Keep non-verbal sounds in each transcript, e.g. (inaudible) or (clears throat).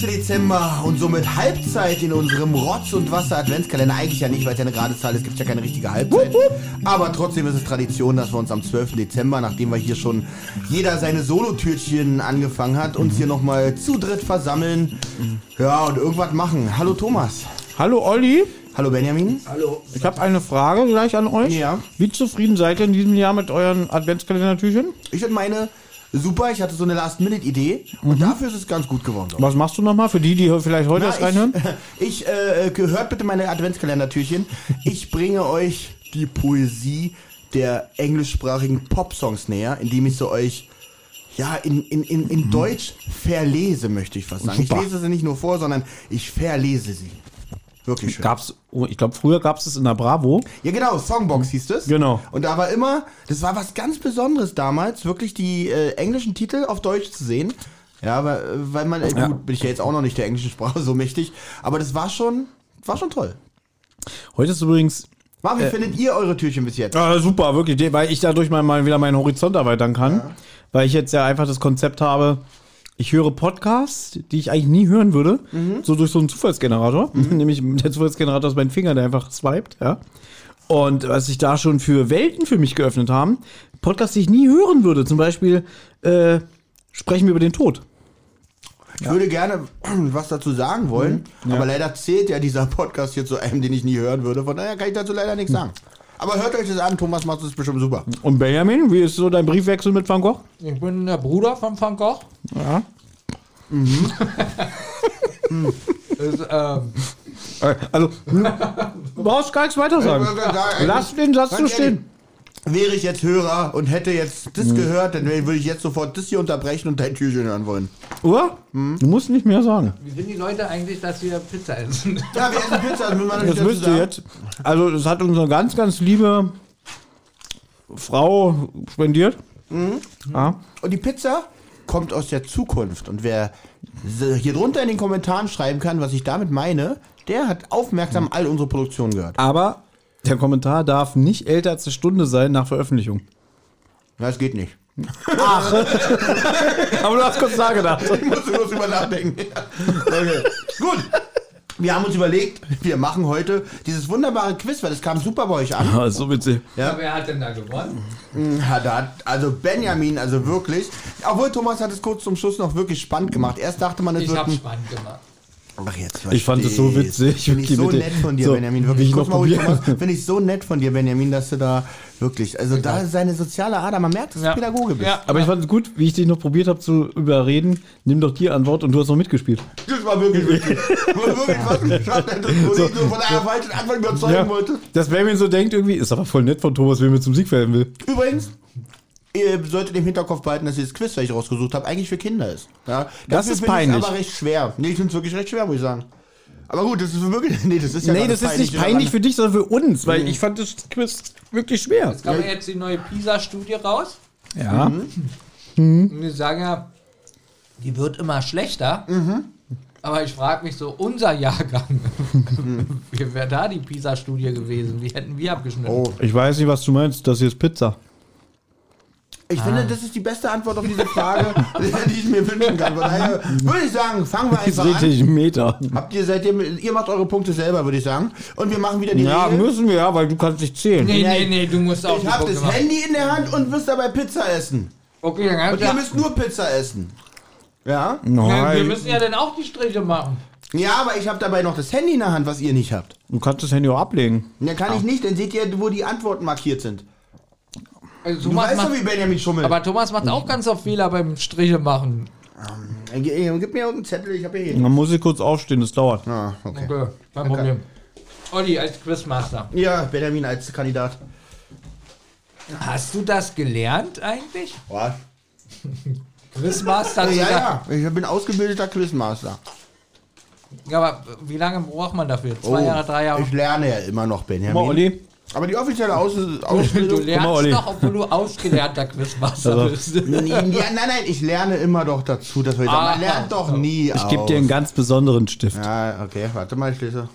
Der 12. Dezember und somit Halbzeit in unserem Rotz- und Wasser-Adventskalender. Eigentlich ja nicht, weil es ja eine gerade Zahl ist, gibt ja keine richtige Halbzeit. Aber trotzdem ist es Tradition, dass wir uns am 12. Dezember, nachdem wir hier schon jeder seine Solotürchen angefangen hat, uns hier nochmal zu dritt versammeln. Ja, und irgendwas machen. Hallo Thomas. Hallo Olli, Hallo Benjamin. ich habe eine Frage gleich an euch. Ja. Wie zufrieden seid ihr in diesem Jahr mit euren Adventskalendertüchen? Ich finde meine super. Ich hatte so eine Last-Minute-Idee und dafür ist es ganz gut geworden. Was machst du nochmal für die, die vielleicht heute Na, erst reinhören? Ich, (laughs) ich äh, hört bitte meine Adventskalendertürchen. Ich bringe euch die Poesie der englischsprachigen Popsongs näher, indem ich sie euch ja in, in, in, in Deutsch verlese, möchte ich fast sagen. Super. Ich lese sie nicht nur vor, sondern ich verlese sie. Wirklich schön. Gab's, oh, ich glaube, früher gab es es in der Bravo. Ja, genau, Songbox hieß es. Genau. Und da war immer, das war was ganz Besonderes damals, wirklich die äh, englischen Titel auf Deutsch zu sehen. Ja, aber, äh, weil man, äh, Ja. gut, bin ich ja jetzt auch noch nicht der englischen Sprache so mächtig, aber das war schon, war schon toll. Heute ist übrigens Mar, wie findet ihr eure Türchen bis jetzt? Ah, super, wirklich, weil ich dadurch mal, mal wieder meinen Horizont erweitern kann. Weil ich jetzt ja einfach das Konzept habe, ich höre Podcasts, die ich eigentlich nie hören würde, so durch so einen Zufallsgenerator. (laughs) Nämlich der Zufallsgenerator ist mein Finger, der einfach swiped, ja. Und was sich da schon für Welten für mich geöffnet haben, Podcasts, die ich nie hören würde, zum Beispiel äh, sprechen wir über den Tod. Ich würde gerne (clears throat) was dazu sagen wollen, Mhm. aber leider zählt ja dieser Podcast hier zu einem, den ich nie hören würde. Von daher kann ich dazu leider nichts sagen. Aber hört euch das an, Thomas macht es bestimmt super. Und Benjamin, wie ist so dein Briefwechsel mit Van Gogh? Ich bin der Bruder von Van Gogh. Ja. (laughs) Ist, ähm, Äh, Also, du brauchst gar nichts weiter sagen. Lass den Satz so stehen. Wäre ich jetzt Hörer und hätte jetzt Mhm. das gehört, dann würde ich jetzt sofort das hier unterbrechen und dein Türchen hören wollen. Uhr? Du musst nicht mehr sagen. wie sind die Leute eigentlich, dass wir Pizza essen? (laughs) Ja, wir essen Pizza, das muss man Das wisst ihr jetzt. Also, das hat unsere ganz, ganz liebe Frau spendiert. Ja. Und die Pizza kommt aus der Zukunft. Und wer hier drunter in den Kommentaren schreiben kann, was ich damit meine, der hat aufmerksam all unsere Produktionen gehört. Aber der Kommentar darf nicht älter als eine Stunde sein nach Veröffentlichung. Ja, das geht nicht. (laughs) Aber du hast kurz nachgedacht. Ich muss nur drüber nachdenken. (laughs) Okay. Gut. Wir haben uns überlegt, wir machen heute dieses wunderbare Quiz, weil das kam super bei euch an. Ah, so witzig. Ja. Wer hat denn da gewonnen? Ja, da hat, also Benjamin, also wirklich. Obwohl Thomas hat es kurz zum Schluss noch wirklich spannend gemacht. Erst dachte man, es Ich wird hab's ein spannend gemacht. Ach, jetzt Ich fand es so witzig. Finde ich so nett von dir, So, Benjamin. Wirklich. ich Guck noch mal. Finde ich so nett von dir, Benjamin, dass du da wirklich, also da ist seine soziale Ader, man merkt, dass du Ja. Pädagoge bist. Ja. Aber ich fand es gut, wie ich dich noch probiert habe zu überreden. Nimm doch die Antwort und du hast noch mitgespielt. Das war wirklich witzig. (laughs) Du hast wirklich was geschafft, wo ich so von einer falschen Antwort überzeugen wollte. Dass Benjamin so denkt irgendwie, ist aber voll nett von Thomas, wenn mir zum Sieg verhelfen will. Übrigens, ihr solltet im Hinterkopf behalten, dass dieses Quiz, das ich rausgesucht habe, eigentlich für Kinder ist. Ja, Das ist peinlich. aber recht schwer. Nee, ich finde es wirklich recht schwer, muss ich sagen. Aber gut, das ist wirklich, (laughs) nee, das ist ja nee, das ist nicht peinlich für dich, sondern für uns, weil ich fand das Quiz wirklich schwer. Es kam ja jetzt die neue PISA-Studie raus. Ja. Und die sagen ja, die wird immer schlechter. Aber ich frage mich so, unser Jahrgang, (laughs) wie wäre da die PISA-Studie gewesen? Wie hätten wir abgeschnitten? Oh, Ich weiß nicht, was du meinst. Das hier ist Pizza. Ich finde, das ist die beste Antwort auf diese Frage, (laughs) die ich mir wünschen kann. Von daher würde ich sagen, fangen wir einfach an. ich einen Meter. Habt ihr seitdem, ihr macht eure Punkte selber, würde ich sagen. Und wir machen wieder die Ja, Regel. müssen wir ja, weil du kannst nicht zählen. Nee, Ja, nee, nee, du musst auch Ich habe das machen. Handy in der Hand und müsst dabei Pizza essen. Okay, dann Und kannst ihr ja, müsst nur Pizza essen. Ja? ja, wir Nein, müssen ja dann auch die Striche machen. Ja, aber ich habe dabei noch das Handy in der Hand, was ihr nicht habt. du kannst das Handy auch ablegen. Und dann kann ich nicht, dann seht ihr, wo die Antworten markiert sind. Also Du Thomas weißt macht, doch, wie Benjamin schummelt. aber Thomas macht auch ganz oft Fehler beim Striche machen. Äh, ge- äh, Gib mir irgendeinen Zettel, ich habe hier. Man muss ich kurz aufstehen, das dauert. Ah, okay. Okay, kein Problem. Olli als Quizmaster. Ja, Benjamin als Kandidat. Hast du das gelernt eigentlich? Was? (laughs) Quizmaster Ja, sein? ja, ich bin ausgebildeter Quizmaster. Ja, aber wie lange braucht man dafür? Zwei Jahre, drei Jahre? Oh, Ich lerne ja immer noch, Benjamin. Mal, Olli. Aber die offizielle Aus Du Ausbildung. lernst mal, Olli. doch, obwohl du ausgelernter Quizmaster Also, bist. ja, nein, nein, ich lerne immer doch dazu. Dass wir Ah, man lernt doch nie Ich gebe dir einen ganz besonderen Stift. Ja, okay, warte mal, ich lese.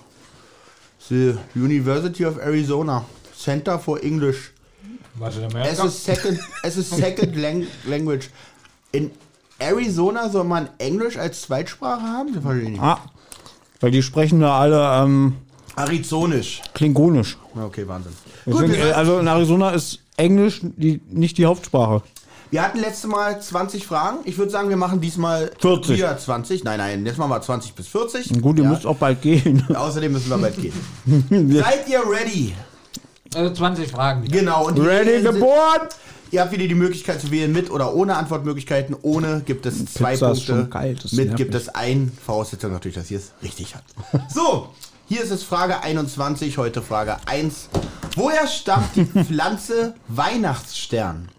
The University of Arizona. Center for English. Warte, Es ist second, es ist second lang language. In Arizona soll man Englisch als Zweitsprache haben? Das verstehe ich nicht. Ah, weil die sprechen da alle ähm, Arizonisch. klingonisch. Okay, Wahnsinn. Deswegen, wir, äh, also in Arizona ist Englisch die, nicht die Hauptsprache. wir hatten letztes Mal 20 Fragen. Ich würde sagen, wir machen diesmal 40. wieder 20. Nein, nein, jetzt machen wir 20 bis 40. Gut, ihr Ja. müsst auch bald gehen. (laughs) Außerdem müssen wir bald gehen. (laughs) Seid ihr ready? Also 20 Fragen. Genau. Und Ready geboren! Ihr habt wieder die Möglichkeit zu wählen mit oder ohne Antwortmöglichkeiten. Ohne gibt es zwei Pizza ist Punkte. schon kalt, das mit gibt es ein. Voraussetzung natürlich, dass ihr es richtig habt. So, hier ist es Frage 21, heute Frage 1. Woher stammt die (laughs) Pflanze Weihnachtsstern?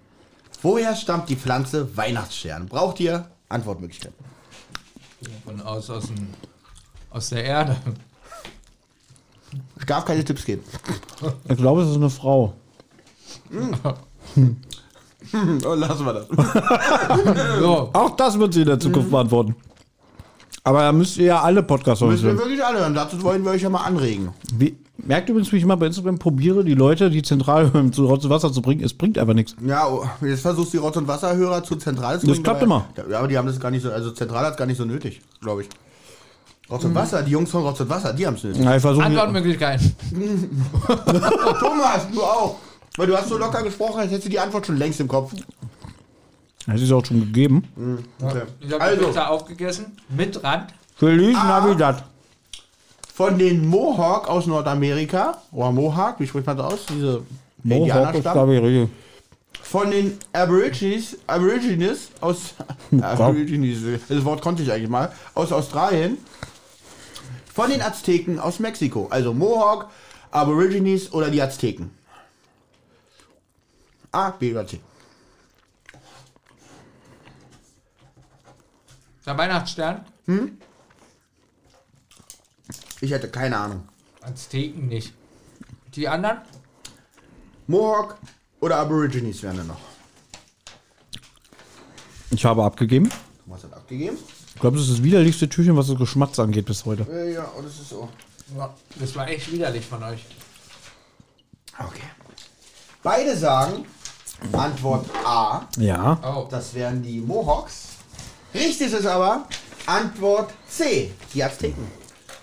Woher stammt die Pflanze Weihnachtsstern? Braucht ihr Antwortmöglichkeiten? Von aus, aus, dem, aus der Erde. Ich darf keine Tipps geben. Ich glaube, es ist eine Frau. (laughs) Oh, lassen wir das. (laughs) So, Auch das wird sie in der Zukunft beantworten. Aber da müsst ihr ja alle Podcasts Müssen wir hören. wirklich alle hören. Dazu wollen wir euch ja mal anregen. Wie, merkt übrigens, wie ich mal bei Instagram probiere, die Leute, die zentral hören, (laughs) zu Rotz und Wasser zu bringen. Es bringt einfach nichts. Ja, oh, jetzt versuchst du die Rotz- und Wasserhörer zu Zentrale zu Das bringen, klappt aber- immer. Ja, aber die haben das gar nicht so, also Zentrale hat gar nicht so nötig, glaube ich. Rotz und Wasser, die Jungs von Rotz und Wasser, die haben es nötig. Ja, ich Antwortmöglichkeiten. (laughs) Thomas, du auch. Weil du hast so locker gesprochen, als hättest du die Antwort schon längst im Kopf. Das ist auch schon gegeben. Okay. Ich habe Also, Pizza aufgegessen. Mit Rand. Feliz Ah. Navidad. von den Mohawk aus Nordamerika, oder Mohawk, wie spricht man das aus? Diese Mohawk ist, glaube. Von den Aborigines, Aborigines aus (laughs) Aborigines, das Wort konnte ich eigentlich mal, aus Australien. Von den Azteken aus Mexiko. Also Mohawk, Aborigines oder die Azteken. A, B oder C. Der Weihnachtsstern. Ich hätte keine Ahnung. Azteken nicht. Die anderen? Mohawk oder Aborigines wären da noch. Ich habe abgegeben. Was hat abgegeben? Ich glaube, das ist das widerlichste Türchen, was das Geschmatz angeht bis heute. Äh, ja, und das ist so. Ja, das war echt widerlich von euch. Okay. Beide sagen Antwort A. Ja. Oh. Das wären die Mohawks. Richtig ist aber Antwort C. Die Azteken.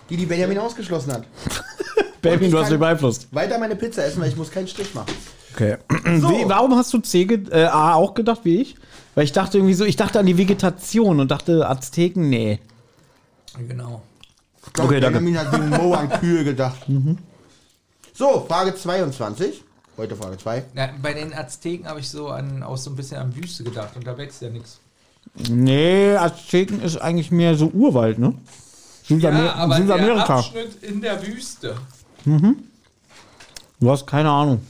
Die die Benjamin ausgeschlossen hat. (laughs) Baby, ich du hast mich beeinflusst. Weiter meine Pizza essen, weil ich muss keinen Strich machen. Okay. (clears throat) Wie, warum hast du C äh, A auch gedacht wie ich? Weil ich dachte irgendwie so, ich dachte an die Vegetation und dachte Azteken, nee. Genau. Ich glaub, Okay, danke. Benjamin hat wegen Mo an Kühe gedacht. (laughs) So, Frage 22. Heute Frage 2. Ja, bei den Azteken habe ich so an, auch so ein bisschen an Wüste gedacht und da wächst ja nichts. Nee, Azteken ist eigentlich mehr so Urwald, ne? Südamer Ja, aber der Südamerika. Abschnitt in der Wüste. Du hast keine Ahnung.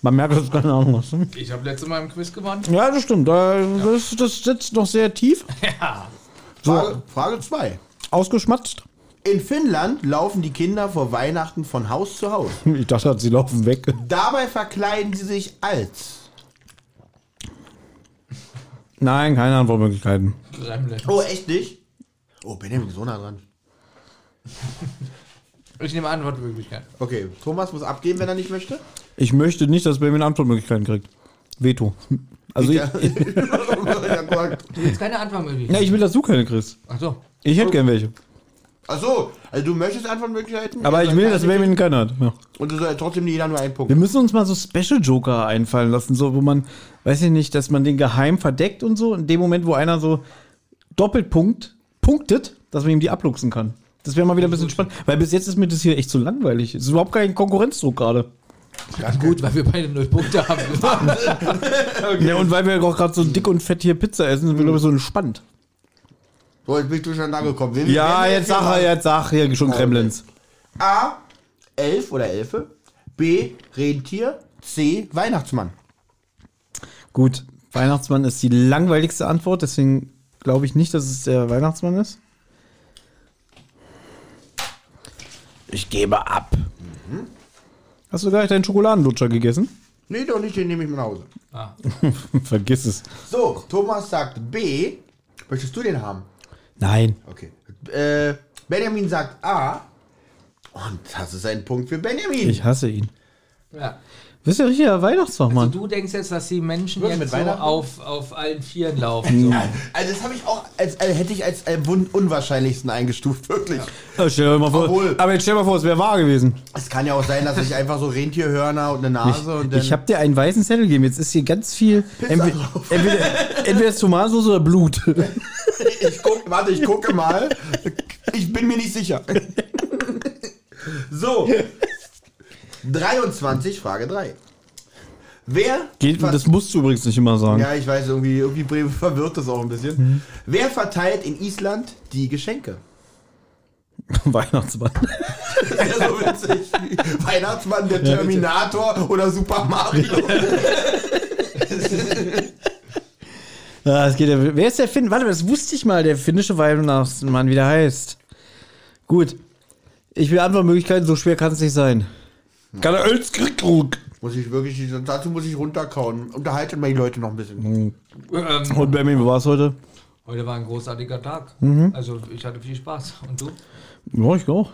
Man merkt, dass du keine Ahnung hast. ne? Ich habe letztes Mal im Quiz gewonnen. Ja, das stimmt. Das, das sitzt noch sehr tief. (laughs) Ja. Frage, Frage 2. Ausgeschmatzt. In Finnland laufen die Kinder vor Weihnachten von Haus zu Haus. (laughs) Ich dachte, sie laufen weg. Dabei verkleiden sie sich als. Nein, keine Antwortmöglichkeiten. Gremlin. Oh, echt nicht? Oh, Benjamin so nah dran. (laughs) Ich nehme Antwortmöglichkeit. Okay, Thomas muss abgeben, wenn er nicht möchte. Ich möchte nicht, dass Baby Antwortmöglichkeiten kriegt. Veto. Also ich, (laughs) ja, (laughs) Gott. Du willst keine Antwortmöglichkeit. ja, ich will, dass du keine kriegst. Ach so. Ich hätte gern welche. Ach so, also du möchtest Antwortmöglichkeiten? Aber ich Also will, dass keine- Baby keine hat. Ja. Und du soll trotzdem jeder nur einen Punkt. Wir müssen uns mal so Special Joker einfallen lassen, so wo man, weiß ich nicht, dass man den geheim verdeckt und so. In dem Moment, wo einer so doppelt punkt, punktet, dass man ihm die abluchsen kann. Das wäre mal wieder ein bisschen spannend. Weil bis jetzt ist mir das hier echt so langweilig. Es ist überhaupt kein Konkurrenzdruck gerade. Gut, weil wir beide null Punkte haben. (laughs) Ja, und weil wir auch gerade so dick und fett hier Pizza essen, sind wir, glaube ich, so entspannt. So, jetzt bin ich durcheinander gekommen. Wen- Ja, wen- jetzt sag, jetzt sag hier schon Kremlins. A. Elf oder Elfe. B. Rentier. C. Weihnachtsmann. Gut, Weihnachtsmann ist die langweiligste Antwort, deswegen glaube ich nicht, dass es der Weihnachtsmann ist. Ich gebe ab. Hast du gleich deinen Schokoladenlutscher gegessen? Nee, doch nicht, den nehme ich mit nach Hause. Ah. (laughs) Vergiss es. So, Thomas sagt B. Möchtest du den haben? Nein. Okay. Äh, Benjamin sagt A. Und das ist ein Punkt für Benjamin. Ich hasse ihn. Ja. Das ist ja richtiger Weihnachtsfachmann. Du denkst jetzt, dass die Menschen Wirklich mit jetzt so Weihnachten? auf, auf allen Vieren laufen. So. also das habe ich auch, als, als, hätte ich als äh, un unwahrscheinlichsten eingestuft, wirklich. Ja, stell dir mal vor, Obwohl- aber jetzt stell dir mal vor, es wäre wahr gewesen. Es kann ja auch sein, dass ich einfach so Rentierhörner und eine Nase und dann... Ich habe dir einen weißen Zettel gegeben. Jetzt ist hier ganz viel. Pizza Entweder, entweder, entweder ist Tomatensauce oder Blut. Ich guck, warte, ich gucke mal. Ich bin mir nicht sicher. So. 23, Frage 3. Wer. Geht, das musst du übrigens nicht immer sagen. ja, ich weiß, irgendwie, irgendwie (laughs) verwirrt das auch ein bisschen. Wer verteilt in Island die Geschenke? (laughs) Weihnachtsmann. Das (laughs) ist ja so witzig. Weihnachtsmann, der Terminator oder Super Mario. Ja, es geht ja. Wer ist der Finn? Warte, das wusste ich mal, der finnische Weihnachtsmann, wie der heißt. Gut. Ich will Antwortmöglichkeiten, so schwer kann es nicht sein. Kann er Ölskrieg Muss ich wirklich, dazu muss ich runterkauen. Unterhaltet mal die Leute noch ein bisschen. Ähm, Und bei mir, wie war es heute? heute war ein großartiger Tag. Also ich hatte viel Spaß. Und du? Ja, ich auch.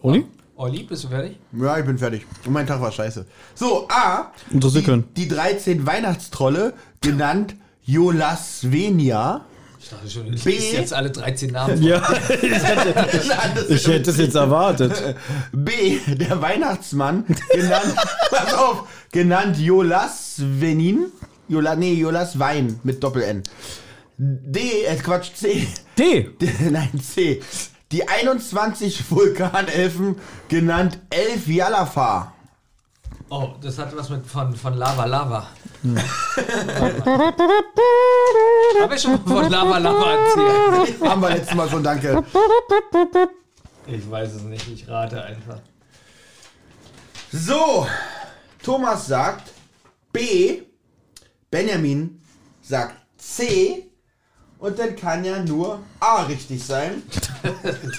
Olli? Olli, bist du fertig? Ja, ich bin fertig. Und mein Tag war scheiße. So, A. Interessiert die, keinen. die 13 Weihnachtstrolle, genannt Jolasvenia. Ich dachte schon, du B. jetzt alle 13 Namen. Ja, (laughs) (laughs) ich hätte es jetzt erwartet. (laughs) B. Der Weihnachtsmann, genannt, pass auf, genannt Jolasvenin. Jola, nee, Jolaswein mit Doppel-N. D, äh, Quatsch, C. D. D, nein, C. Die 21 Vulkanelfen, genannt Elf Yalafa. Oh, das hat was mit von, von Lava Lava. Habe ich schon mal von Lava Lava erzählt? Haben wir letztes Mal schon, danke. Ich weiß es nicht, ich rate einfach. So, Thomas sagt B, Benjamin sagt C und dann kann ja nur A richtig sein.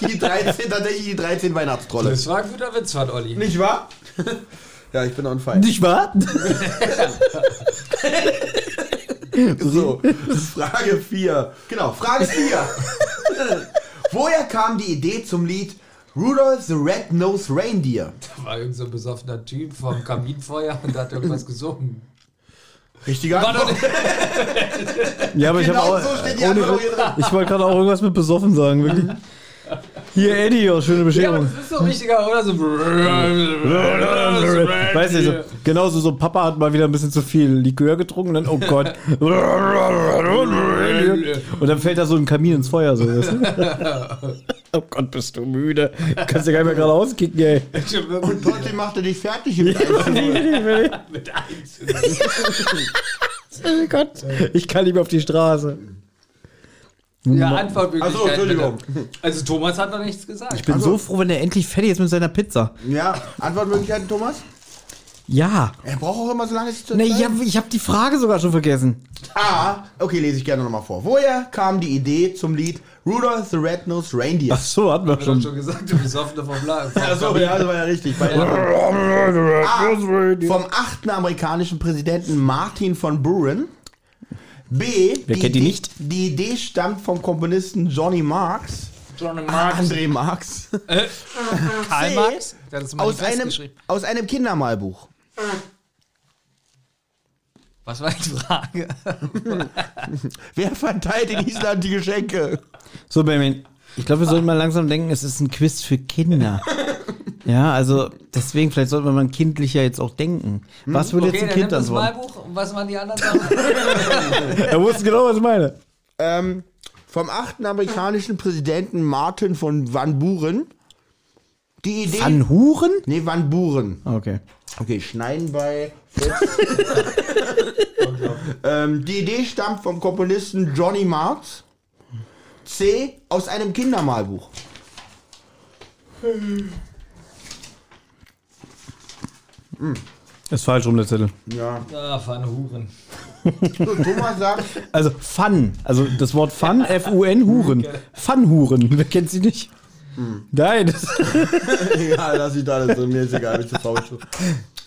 Die 13, tatsächlich die 13 Weihnachtstrolle. Das war ein guter Witz von Olli. Nicht wahr? Ja, ich bin on fire. Nicht wahr? (laughs) (laughs) So, Frage 4. Genau, Frage 4. (laughs) Woher kam die Idee zum Lied Rudolph the Red-Nosed Reindeer? Da war irgend so ein besoffener Typ vom Kaminfeuer und hat irgendwas gesungen. Richtige War doch Antwort. nicht, Ja, aber ich Genau habe auch. so steht die ohne, Antwort hier drin. ich wollte gerade auch irgendwas mit besoffen sagen, wirklich. Hier, Eddie, oh, schöne ja, aber Bescherung. das ist so richtiger, oder? So. Weißt du, so, genauso so, Papa hat mal wieder ein bisschen zu viel Likör getrunken und dann, oh Gott. Und dann fällt da so ein Kamin ins Feuer. So, du? (laughs) Oh Gott, bist du müde. Kannst du gar nicht mehr gerade auskicken, ey. Und trotzdem macht er dich fertig mit 1 Mit eins. (laughs) (laughs) Oh Gott, ich kann nicht mehr auf die Straße. Ja, Antwortmöglichkeiten. Ach so, Entschuldigung. bitte. Also Thomas hat noch nichts gesagt. Ich bin so froh, wenn er endlich fertig ist mit seiner Pizza. Ja, Antwortmöglichkeiten, Thomas? Ja. Er braucht auch immer so lange, sich zu Ne, entscheiden. ich habe ich hab die Frage sogar schon vergessen. A. Okay, lese ich gerne nochmal vor. Woher kam die Idee zum Lied Rudolph the Red-Nosed Reindeer? Ach so, hatten wir Ich hab schon. schon gesagt, du bist offener vom Laden. (laughs) Achso, ja, das war ja richtig. Bei A. Vom achten amerikanischen Präsidenten Martin von Buren. B. Wer die kennt die Idee- nicht? Die Idee stammt vom Komponisten Johnny Marx. Johnny Marx. André Marx. Karl C. Marx? Aus einem, aus einem Kindermalbuch. Was war die Frage? (laughs) Wer verteilt in Island die Geschenke? So, Benjamin, ich glaube, wir sollten mal langsam denken, es ist ein Quiz für Kinder. Ja, also deswegen, vielleicht sollte man mal kindlicher jetzt auch denken. Was würde Okay, jetzt ein dann Kind das antworten? Malbuch. Was waren die anderen Sachen? (laughs) Er wusste genau, was ich meine. Ähm, vom achten amerikanischen Präsidenten Martin von Van Buren. Die Idee. Van Huren? nee, Van Buren. Okay. Okay, schneiden bei. (laughs) ähm, die Idee stammt vom Komponisten Johnny Marx. C. Aus einem Kindermalbuch. Ist falsch rum, der Zettel. Ja. Ah, Pfannhuren. So, Thomas sagt, Also Fun, also das Wort Fun, F-U-N, Huren. Fun-Huren, wer kennt sie nicht? Nein, das, (laughs) egal, lass ich da alles so, mir ist egal, ich zu faul.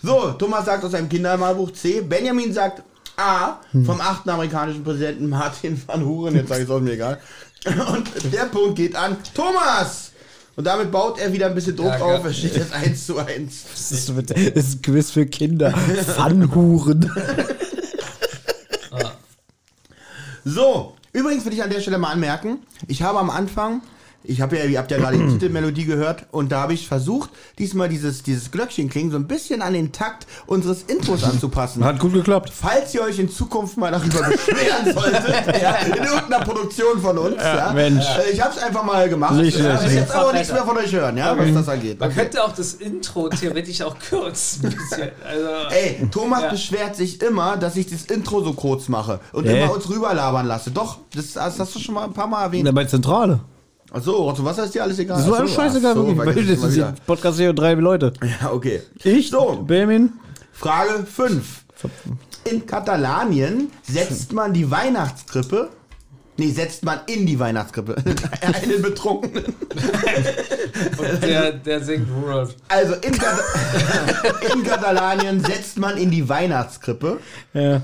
So, Thomas sagt aus einem Kindermalbuch C. Benjamin sagt A. Vom achten amerikanischen Präsidenten Martin van Huren. Jetzt sage ich es auch mir egal. Und der Punkt geht an Thomas. Und damit baut er wieder ein bisschen Druck Ja, auf. Es steht jetzt 1 zu 1. das, ist, das ist ein Quiz für Kinder. Fun-Huren. (laughs) So, übrigens will ich an der Stelle mal anmerken, ich habe am Anfang, ich habe ja, ihr habt ja gerade die (clears throat) Titelmelodie gehört und da habe ich versucht, diesmal dieses, dieses Glöckchen klingen so ein bisschen an den Takt unseres Intros (laughs) anzupassen. Hat gut geklappt. Falls ihr euch in Zukunft mal darüber beschweren (laughs) solltet, ja, in irgendeiner Produktion von uns, ja, Mensch. äh, ich habe es einfach mal gemacht. Nicht ich schlecht. will jetzt aber nichts mehr von euch hören, ja, was das angeht. Man könnte auch das Intro theoretisch auch kürzen. ein bisschen. Also, Ey, Thomas Ja. beschwert sich immer, dass ich das Intro so kurz mache und Hä? immer uns rüberlabern lasse. Doch, das, das hast du schon mal ein paar Mal erwähnt. Ja, bei Zentrale. Achso, also was ist dir alles egal? Das war alles scheißegal, so, wirklich. das ist ein Podcast hier drei Leute. (laughs) Ja, okay. Ich, So. Benjamin. Frage 5. In Katalanien setzt man die Weihnachtskrippe. Nee, setzt man in die Weihnachtskrippe. (laughs) Einen Betrunkenen. (laughs) und der, der singt Rudolph. Also in, Kat in Katalanien setzt man in die Weihnachtskrippe. Ja.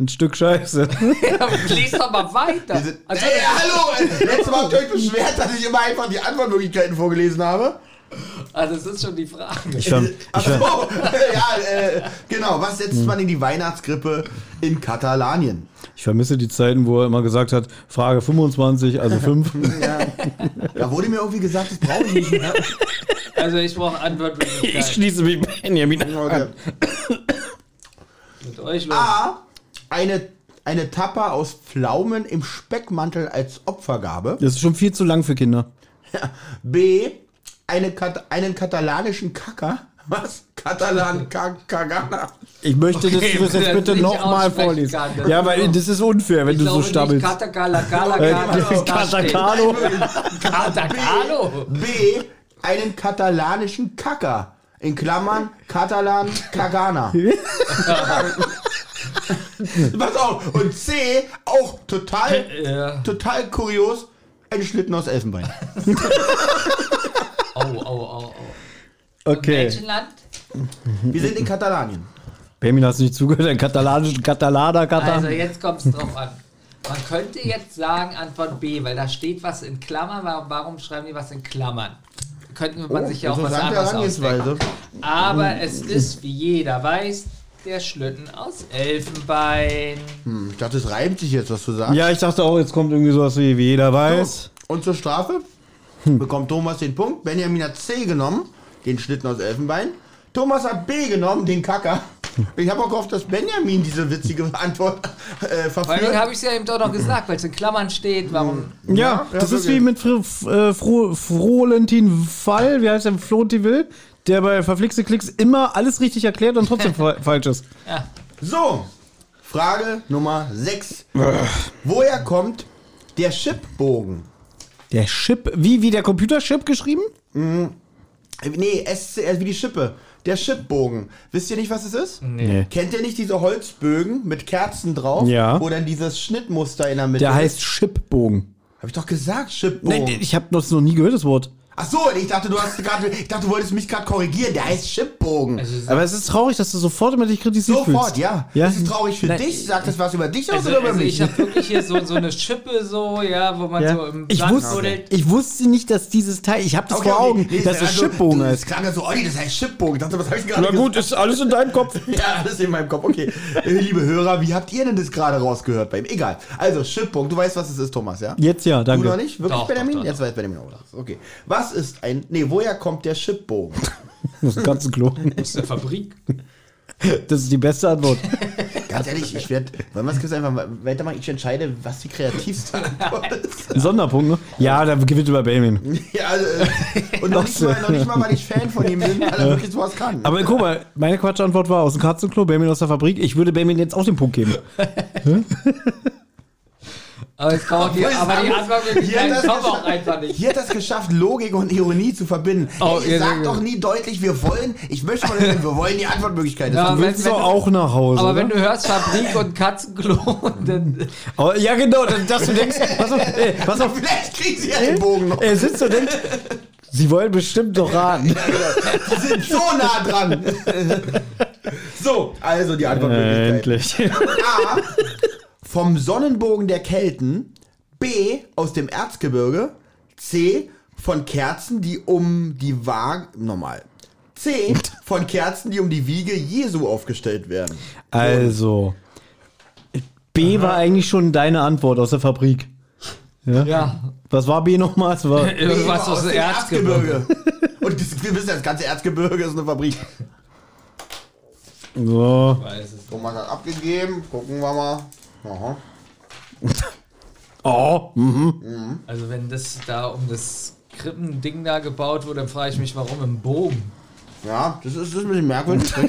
Ein Stück Scheiße. (laughs) Lies doch mal weiter. Diese, Also, ey, hallo! Letztes Mal habt ihr euch beschwert, dass ich immer einfach die Antwortmöglichkeiten vorgelesen habe. ah, das ist schon die Frage. Ich fand, Ach so, (laughs) ja, äh, genau. Was setzt man in die Weihnachtskrippe in Katalanien? ich vermisse die Zeiten, wo er immer gesagt hat, Frage 25, also (laughs) 5. Da wurde mir irgendwie gesagt, das brauche ich nicht mehr. Also ich brauche ich Antwortmöglichkeiten. schließe mich Benjamin an. Okay. Mit euch los. A. Eine, eine Tapa aus Pflaumen im Speckmantel als Opfergabe. Das ist schon viel zu lang für Kinder. B. Eine Kat einen katalanischen Kacker. Was? Katalan (laughs) Ka- Kagana. Ich möchte Okay, das, das jetzt bitte nochmal vorlesen. kann, Ja, weil das ist unfair, wenn ich du so stammelst. Katakala, Kala, Äh, Kala, da steht. Katakalo. Katakalo. B. Einen katalanischen Kacker. In Klammern Katalan Kagana. (laughs) (laughs) Pass auf. Und C. Auch total, Ja. total kurios. Ein Schlitten aus Elfenbein. (laughs) Au, au, au, au. Okay. Menschenland? Wir sind in Katalanien. Benjamin, hast du nicht zugehört? Ein katalanischen Katalaner, Katar. Also jetzt kommt es drauf an. Man könnte jetzt sagen Antwort B, weil da steht was in Klammern. Warum, warum schreiben die was in Klammern? Könnte man sich ja auch was anderes ausdenken. Aber es ist, wie jeder weiß, der Schlitten aus Elfenbein. Hm, Ich dachte, es reimt sich jetzt, was du sagst. ja, ich dachte auch, jetzt kommt irgendwie sowas wie, wie jeder weiß. Und zur Strafe bekommt Thomas den Punkt. Benjamin hat C genommen, den Schlitten aus Elfenbein. Thomas hat B genommen, den Kacker. Ich habe auch gehofft, dass Benjamin diese witzige Antwort äh, Vor allem verführt. habe ich es ja eben doch noch gesagt, weil es in Klammern steht. Warum? Ja, Ja, das ist wie mit Fr F äh, Fro Frolentin Fall, wie heißt der, Florentin Will, der bei verflixte Klicks immer alles richtig erklärt und trotzdem (laughs) fa falsch ist. Ja. So, Frage Nummer 6. Woher kommt der Chipbogen? Der Chip, wie, wie der Computerchip geschrieben? Äh, Nee, also wie die Schippe. Der Chipbogen. Wisst ihr nicht, was es ist? Nee. Kennt ihr nicht diese Holzbögen mit Kerzen drauf? Ja. Wo dann dieses Schnittmuster in der Mitte Der ist? heißt Chipbogen. Hab ich doch gesagt, Chipbogen. Nee, ich habe das noch nie gehört, das Wort. Ach so, ich dachte, du hast gerade, ich dachte, du wolltest mich gerade korrigieren. Der heißt Chipbogen. Also, Aber es ist traurig, dass du sofort immer dich kritisiert Sofort, fühlst. ja. Ja. Das ist traurig für Nein. dich. Sagt das was über dich aus also, oder über also mich? ich habe wirklich hier so, so eine Schippe, so, ja, wo man Ja. so im Ich, Sand wusste, buddelt. ich wusste nicht, dass dieses Teil, ich habe das vor Augen, Nee, dass es also, Chipbogen Das heißt. klang ja so, Olli, das heißt Chipbogen. Ich dachte, was hab ich gerade gesagt? ist alles in deinem Kopf. (laughs) Ja, das ist in meinem Kopf. Okay. Äh, Liebe Hörer, wie habt ihr denn das gerade rausgehört bei ihm? Egal. Also, Chipbogen. Du weißt, was es ist, Thomas, ja? Jetzt ja, Du noch danke. nicht? Wirklich, Doch, Benjamin? doch, doch, Jetzt weiß Benjamin auch was. Okay. Was ist ein. Nee, woher kommt der Chipbogen? Das ist ganz Klo. Aus der Fabrik. Das ist die beste Antwort. Ganz ehrlich, ich werde. Wollen wir es kurz einfach mal weitermachen? Ich entscheide, was die kreativste Antwort (laughs) ist. Ein Sonderpunkt, ne? Ja, da gewinnt über Benjamin. Ja, also, und noch nicht, mal, noch nicht mal, weil ich Fan von ihm bin, weil er wirklich sowas kann. Aber guck mal, meine Quatschantwort war aus dem Katzenklo, Benjamin aus der Fabrik. Ich würde Benjamin jetzt auch den Punkt geben. (laughs) Aber, es (laughs) kommt die, Obwohl, aber die Antwortmöglichkeiten Hier das kommen auch geschafft. einfach nicht. Hier hat das geschafft, Logik und Ironie zu verbinden. Oh, Ey, ihr sagt doch nie deutlich, wir wollen, ich möchte mal, sagen, wir wollen die Antwortmöglichkeit. Das Ja, ist wenn- Willst du auch nach Hause? Aber oder? wenn du hörst Fabrik und Katzenklo, (laughs) dann. Aber, ja, genau, dann- dass du denkst, pass auf, ey, pass auf, Vielleicht kriegen sie ja den Bogen noch. er sitzt und denkt, sie wollen bestimmt doch raten. Die sind so nah dran. (laughs) so, also die Antwortmöglichkeit. Endlich. A. Vom Sonnenbogen der Kelten. B. Aus dem Erzgebirge. C. Von Kerzen, die um die Waage. Normal. C. (laughs) Von Kerzen, die um die Wiege Jesu aufgestellt werden. Also, B war eigentlich schon deine Antwort aus der Fabrik. Ja. Ja. Was war B nochmal? Es war (laughs) Irgendwas B. aus dem Erzgebirge. Und das, wir wissen, das ganze Erzgebirge ist eine Fabrik. so. Thomas hat abgegeben. Gucken wir mal. Aha. (laughs) Oh, mhm. Also, wenn das da um das Krippending da gebaut wurde, dann frage ich mich, warum im Bogen. Ja, das ist, das ist ein bisschen merkwürdig. (laughs) Aber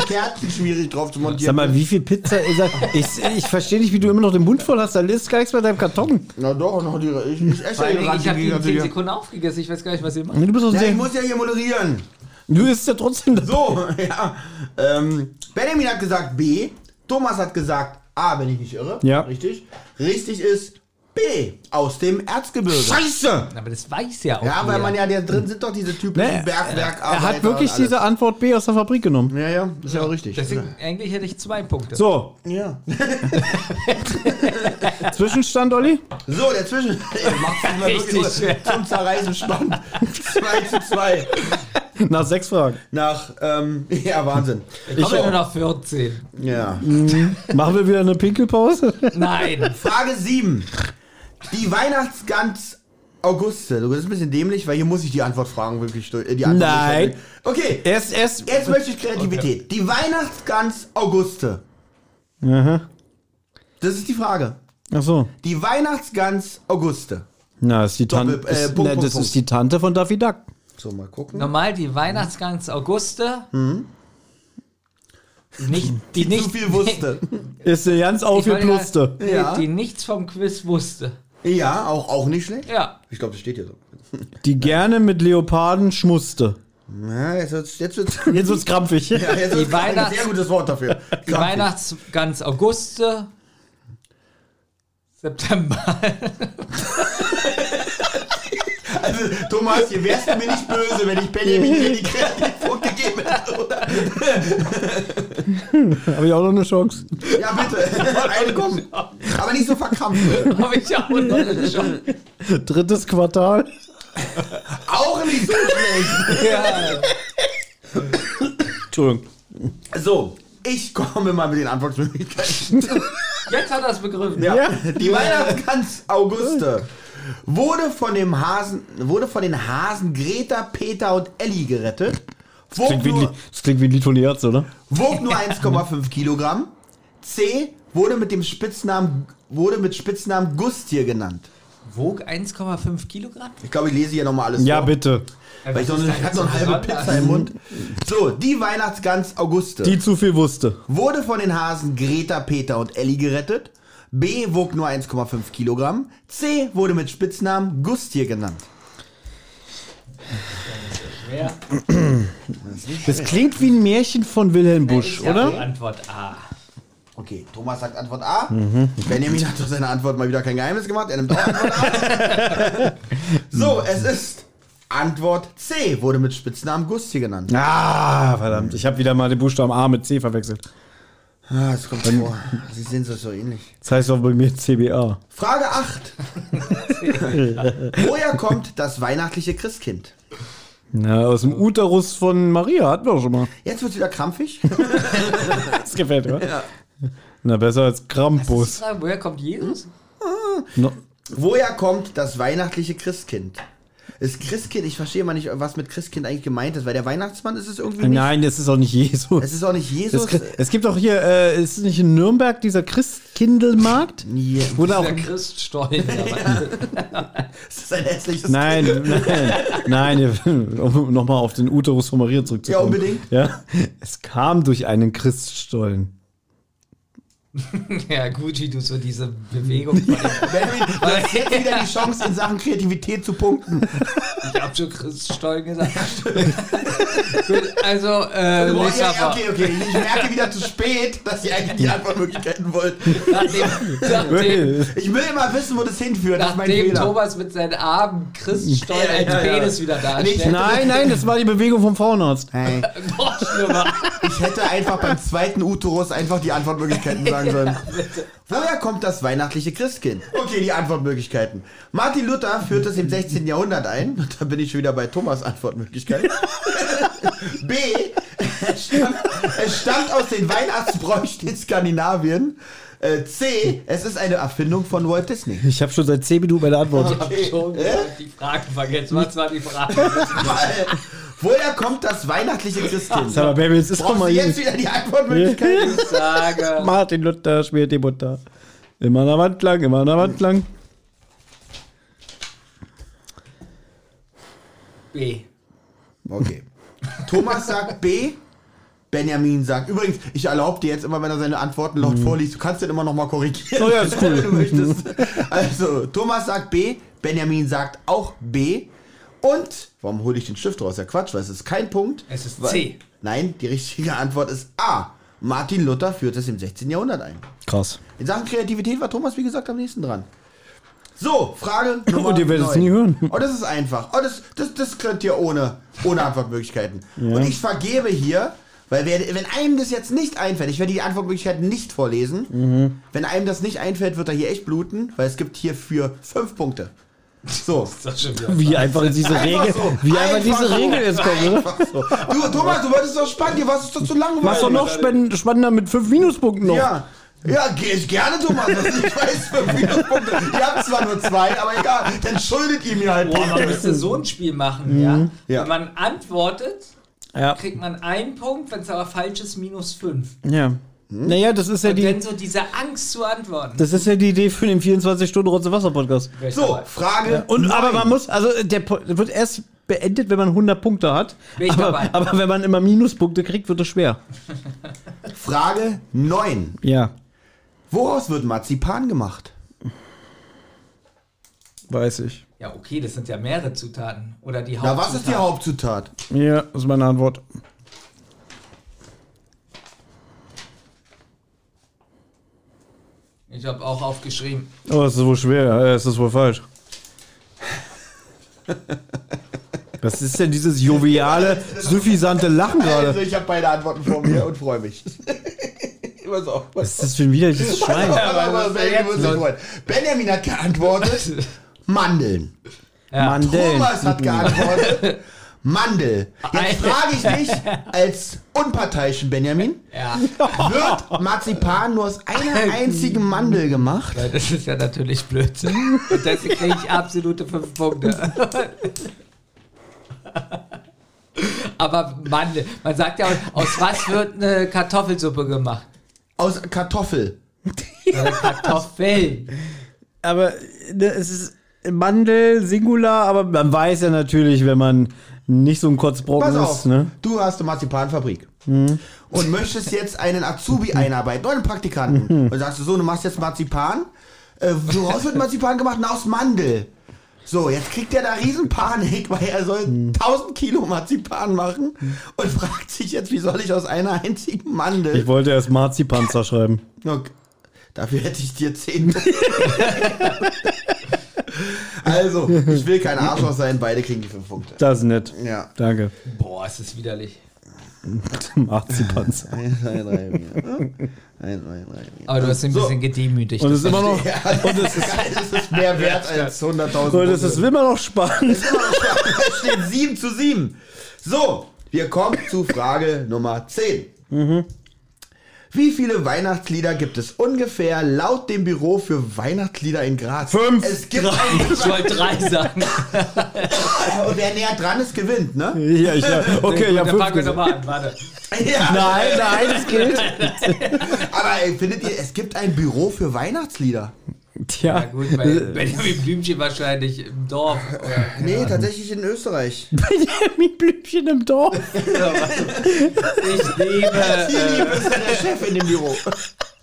die Kerzen schwierig drauf zu montieren. Sag mal, wie viel Pizza ist er? (laughs) Ich, ich verstehe nicht, wie du immer noch den Mund voll hast. Da ist gar nichts bei deinem Karton. Na doch, noch die. Ich, ich esse ja die ich habe die in 10 Randgegenstände. Sekunden aufgegessen. Ich weiß gar nicht, was ihr macht. Du bist Ja, ich muss ja hier moderieren. Du isst ja trotzdem das. So, ja. Ähm, Benjamin hat gesagt B. Thomas hat gesagt A, wenn ich nicht irre. Ja. Richtig. Richtig ist B. Aus dem Erzgebirge. Scheiße! Aber das weiß ja auch. Ja, weil jeder. man ja, da drin sind doch diese typischen Nee, Bergwerkarbeiter. Er hat wirklich diese Antwort B aus der Fabrik genommen. Ja, ja, ist ja auch richtig. Deswegen, eigentlich hätte ich zwei Punkte. So, Ja. (laughs) Zwischenstand, Olli? So, der Zwischen. (laughs) Ey, macht's mal Richtig wirklich schwer. zum Zerreißen spannend. 2 zu 2. (laughs) Nach sechs Fragen. Nach, ähm, (laughs) ja, Wahnsinn. Ich komme nur noch 14. Ja. Machen wir wieder eine Pinkelpause? (laughs) Nein. Frage 7. Die Weihnachtsgans Auguste. Du bist ein bisschen dämlich, weil hier muss ich die Antwort fragen, wirklich. durch- Die Antwort Nein. Okay, Erst, erst. jetzt möchte ich Kreativität. Die Weihnachtsgans Auguste. Aha. Das ist die Frage. Ach so. Die Weihnachtsgans Auguste. Na, das ist die Tante. Äh, Punkt, Punkt, das Punkt. ist die Tante von Daffy Duck. So, mal gucken. Normal die Weihnachtsgans Auguste. Nicht, die, Die nicht, zu viel wusste. (laughs) Ist eine ganz aufgepluste. gerade- Ja. Die nichts vom Quiz wusste. Ja, auch, auch nicht schlecht. Ja. Ich glaube, das steht hier so. (laughs) Die gerne mit Leoparden schmusste. Ja, jetzt wird's, jetzt wird's, (laughs) Jetzt wird's krampfig. ja, jetzt Die wird's ein Weihnachts- sehr gutes Wort dafür. Die Weihnachtsgans Auguste. September. Also, Thomas, hier wärst du mir nicht böse, wenn ich Benjamin hier die Kreativpunkte gegeben hätte, oder? Habe ich auch noch eine Chance. Ja, bitte. Eine kommen. Aber nicht so verkrampft. Habe ich auch noch schon. Drittes Quartal. Auch nicht so schlecht. Ja. Entschuldigung. So, ich komme mal mit den Antwortmöglichkeiten. Jetzt hat er es begriffen. Ja. Ja. Die Weihnachtsgans Auguste wurde von dem Hasen, wurde von den Hasen Greta, Peter und Elli gerettet. Wog Klingt wie, ein nur, Lied- das klingt wie ein Lied von Ärzte, oder? wog nur 1,5 Kilogramm. C wurde mit dem Spitznamen wurde mit Spitznamen Gustier genannt. Wog 1,5 Kilogramm? Ich glaube, ich lese hier nochmal alles Ja, vor. bitte. Weil ich, noch, ich hatte noch eine halbe Pizza im Mund. So, die Weihnachtsgans Auguste Die zu viel wusste. wurde von den Hasen Greta, Peter und Elli gerettet. B wog nur 1,5 Kilogramm. C wurde mit Spitznamen Gustier genannt. Ja. Das klingt wie ein Märchen von Wilhelm Busch, Die oder? Antwort A. Okay, Thomas sagt Antwort A. Benjamin hat durch seine Antwort mal wieder kein Geheimnis gemacht. Er nimmt auch Antwort A. (laughs) so, es ist Antwort C. Wurde mit Spitznamen Gustier genannt. Ah, verdammt. Ich habe wieder mal den Buchstaben A mit C verwechselt. Ah, es kommt vor. Sie sehen so, so ähnlich. Das heißt auch bei mir CBA. Frage 8. (laughs) Woher kommt das weihnachtliche Christkind? Na, aus dem Uterus von Maria hatten wir doch schon mal. Jetzt wird es wieder krampfig. (laughs) Das gefällt mir. Na, besser als Krampus. Woher kommt Jesus? No. Woher kommt das weihnachtliche Christkind? Ist Christkind, ich verstehe mal nicht, was mit Christkind eigentlich gemeint ist, weil der Weihnachtsmann ist es irgendwie nicht. Nein, das ist auch nicht Jesus. Es ist auch nicht Das, Jesus. Chri- es gibt auch hier, äh, ist es nicht in Nürnberg dieser Christkindelmarkt? Ja, Wo da auch, Der Christstollen. das (laughs) ist ein hässliches nein, nein, nein, um nochmal auf den Uterus von Maria zurückzukommen. Ja, unbedingt. Ja, es kam durch einen Christstollen. (laughs) Ja, gut, wie du so diese Bewegung Benjamin, (laughs) du hast jetzt wieder die Chance, in Sachen Kreativität zu punkten. Ich hab schon Chris Stollen gesagt. (laughs) Gut, also, äh, Boah, nächster ja, ja, okay, okay. Ich merke wieder zu spät, dass ihr eigentlich die Antwortmöglichkeiten wollt. Nachdem, nachdem, Ich will immer wissen, wo das hinführt. Das nachdem Fehler. Thomas mit seinen Armen Chris Stollen Ja, ja, als ja. Penis wieder darstellt. Nein, nein, das war die Bewegung vom Frauenarzt. Hey, Noch schlimmer. ich hätte einfach beim zweiten Uterus einfach die Antwortmöglichkeiten sagen sollen. Woher kommt das weihnachtliche Christkind? Okay, die Antwortmöglichkeiten. Martin Luther führte es im 16. Jahrhundert ein. Da bin ich schon wieder bei Thomas Antwortmöglichkeit. (laughs) B. Es stammt, es stammt aus den Weihnachtsbräuchen in Skandinavien. Äh, C. Es ist eine Erfindung von Walt Disney. Ich habe schon seit 10 Minuten bei der Antwort. Ich hab schon die Fragen vergessen. Was war die Frage? (laughs) Woher kommt das weihnachtliche Christkind? Sag mal, Baby, jetzt ist doch mal jetzt wieder die Antwortmöglichkeiten? Ich sage. (laughs) Martin Luther schmiert die Butter. Immer an der Wand lang, immer an der Wand lang. B. Okay. Thomas sagt B. Benjamin sagt. Übrigens, ich erlaube dir jetzt immer, wenn er seine Antworten laut vorliest, du kannst den immer noch mal korrigieren. Oh ja, ist cool. (laughs) wenn du möchtest. Also, Thomas sagt B. Benjamin sagt auch B. Und, warum hole ich den Stift raus? Ja, Quatsch, weil es ist kein Punkt. Es ist Weil- C. Nein, die richtige Antwort ist A. Martin Luther führt es im 16. Jahrhundert ein. Krass. In Sachen Kreativität war Thomas, wie gesagt, am nächsten dran. So, Frage (laughs) Nummer Und ihr werdet es nie hören. Oh, das ist einfach. Oh, das, das, das könnt ihr ohne, ohne Antwortmöglichkeiten. Und ich vergebe hier, weil wer, wenn einem das jetzt nicht einfällt, ich werde die Antwortmöglichkeiten nicht vorlesen. Mhm. Wenn einem das nicht einfällt, wird er hier echt bluten, weil es gibt hier für fünf Punkte. So. Das ist schon wieder Wie einfach diese Regel, so. wie einfach diese so. Regel jetzt kommt, oder? Einfach so. Du, Thomas, du wolltest doch spannend, war es doch zu langweilig. Mach's doch noch spann- spannender mit 5 Minuspunkten noch. Ja. Ja, ge- gerne, Thomas. Was ich weiß, fünf Minuspunkte. Ihr habt zwar nur zwei, aber egal. Dann schuldet ihr mir halt Boah, man müsste so ein Spiel machen, ja? Ja. Wenn man antwortet, Ja. kriegt man einen Punkt, wenn es aber falsch ist, minus fünf. ja. Naja, das ist ja Und die, dann so diese Angst zu antworten. das ist ja die Idee für den 24-Stunden-Rotze-Wasser-Podcast. Wäre ich So, dabei. Frage. Und aber man muss, also der wird erst beendet, wenn man 100 Punkte hat. Aber, dabei. aber wenn man immer Minuspunkte kriegt, wird es schwer. (laughs) Frage 9. Ja, Woraus wird Marzipan gemacht? weiß ich. Ja, okay, das sind ja mehrere Zutaten. Oder die Na, Hauptzutat. was ist die Hauptzutat? Ja, das ist meine Antwort. Ich habe auch aufgeschrieben. Oh, das ist wohl schwer. Es ist wohl falsch. Was ist denn dieses joviale, suffisante Lachen Also, gerade? ich habe beide Antworten vor mir und freue mich. Pass auf. Was ist das für ein widerliches Schwein? Benjamin hat geantwortet, (laughs) Mandeln. Ja. Mandeln. Thomas hat geantwortet, (laughs) Mandel. Jetzt frage ich dich als unparteiischen Benjamin, Ja. wird Marzipan nur aus einer einzigen Mandel gemacht? Das ist ja natürlich Blödsinn. Und deswegen kriege ich absolute fünf Punkte. Aber Mann, man sagt ja, aus was wird eine Kartoffelsuppe gemacht? Aus Kartoffel. Äh, Kartoffeln. Aber ne, es ist Mandel, Singular, aber man weiß ja natürlich, wenn man nicht so ein Kotzbrocken Pass auf, ist, ne? du hast eine Marzipanfabrik und möchtest jetzt einen Azubi einarbeiten oder einen Praktikanten. Und sagst du so, du machst jetzt Marzipan. Äh, woraus wird Marzipan gemacht? Na, aus Mandel. So, jetzt kriegt er da riesen Panik, weil er soll 1000 Kilo Marzipan machen und fragt sich jetzt, wie soll ich aus einer einzigen Mandel... Ich wollte erst Marzipanzer schreiben. Okay. Dafür hätte ich dir 10. (laughs) (laughs) also, ich will kein Arschloch sein, beide kriegen die 5 Punkte. Das ist nett. Ja. Danke. Boah, ist das widerlich. Marzipanzer. 1, 2, 3, 4. 1, 2, 3, 4. Aber du hast ihn ein So. bisschen gedemütigt. Und es ist immer noch, und es ist, es ist mehr wert als 100.000 und es ist Punkte. immer noch spannend. Es (laughs) steht 7 zu 7. So, wir kommen zu Frage Nummer 10. Wie viele Weihnachtslieder gibt es ungefähr laut dem Büro für Weihnachtslieder in Graz? Fünf. Es gibt ein, ich wollte drei sagen. und wer näher dran ist, gewinnt, ne? Ja, ich, (laughs) ja. Okay, ich habe Dann fünf fangen wir nochmal an, warte. Ja. Nein, nein, das gilt. (laughs) Aber ey, findet ihr, es gibt ein Büro für Weihnachtslieder? Tja, Ja gut, bei Benjamin Blümchen wahrscheinlich im Dorf. Oder, Nee, tatsächlich in Österreich. (laughs) Benjamin Blümchen im Dorf. (laughs) ich liebe. Hier Äh, der Chef in dem Büro.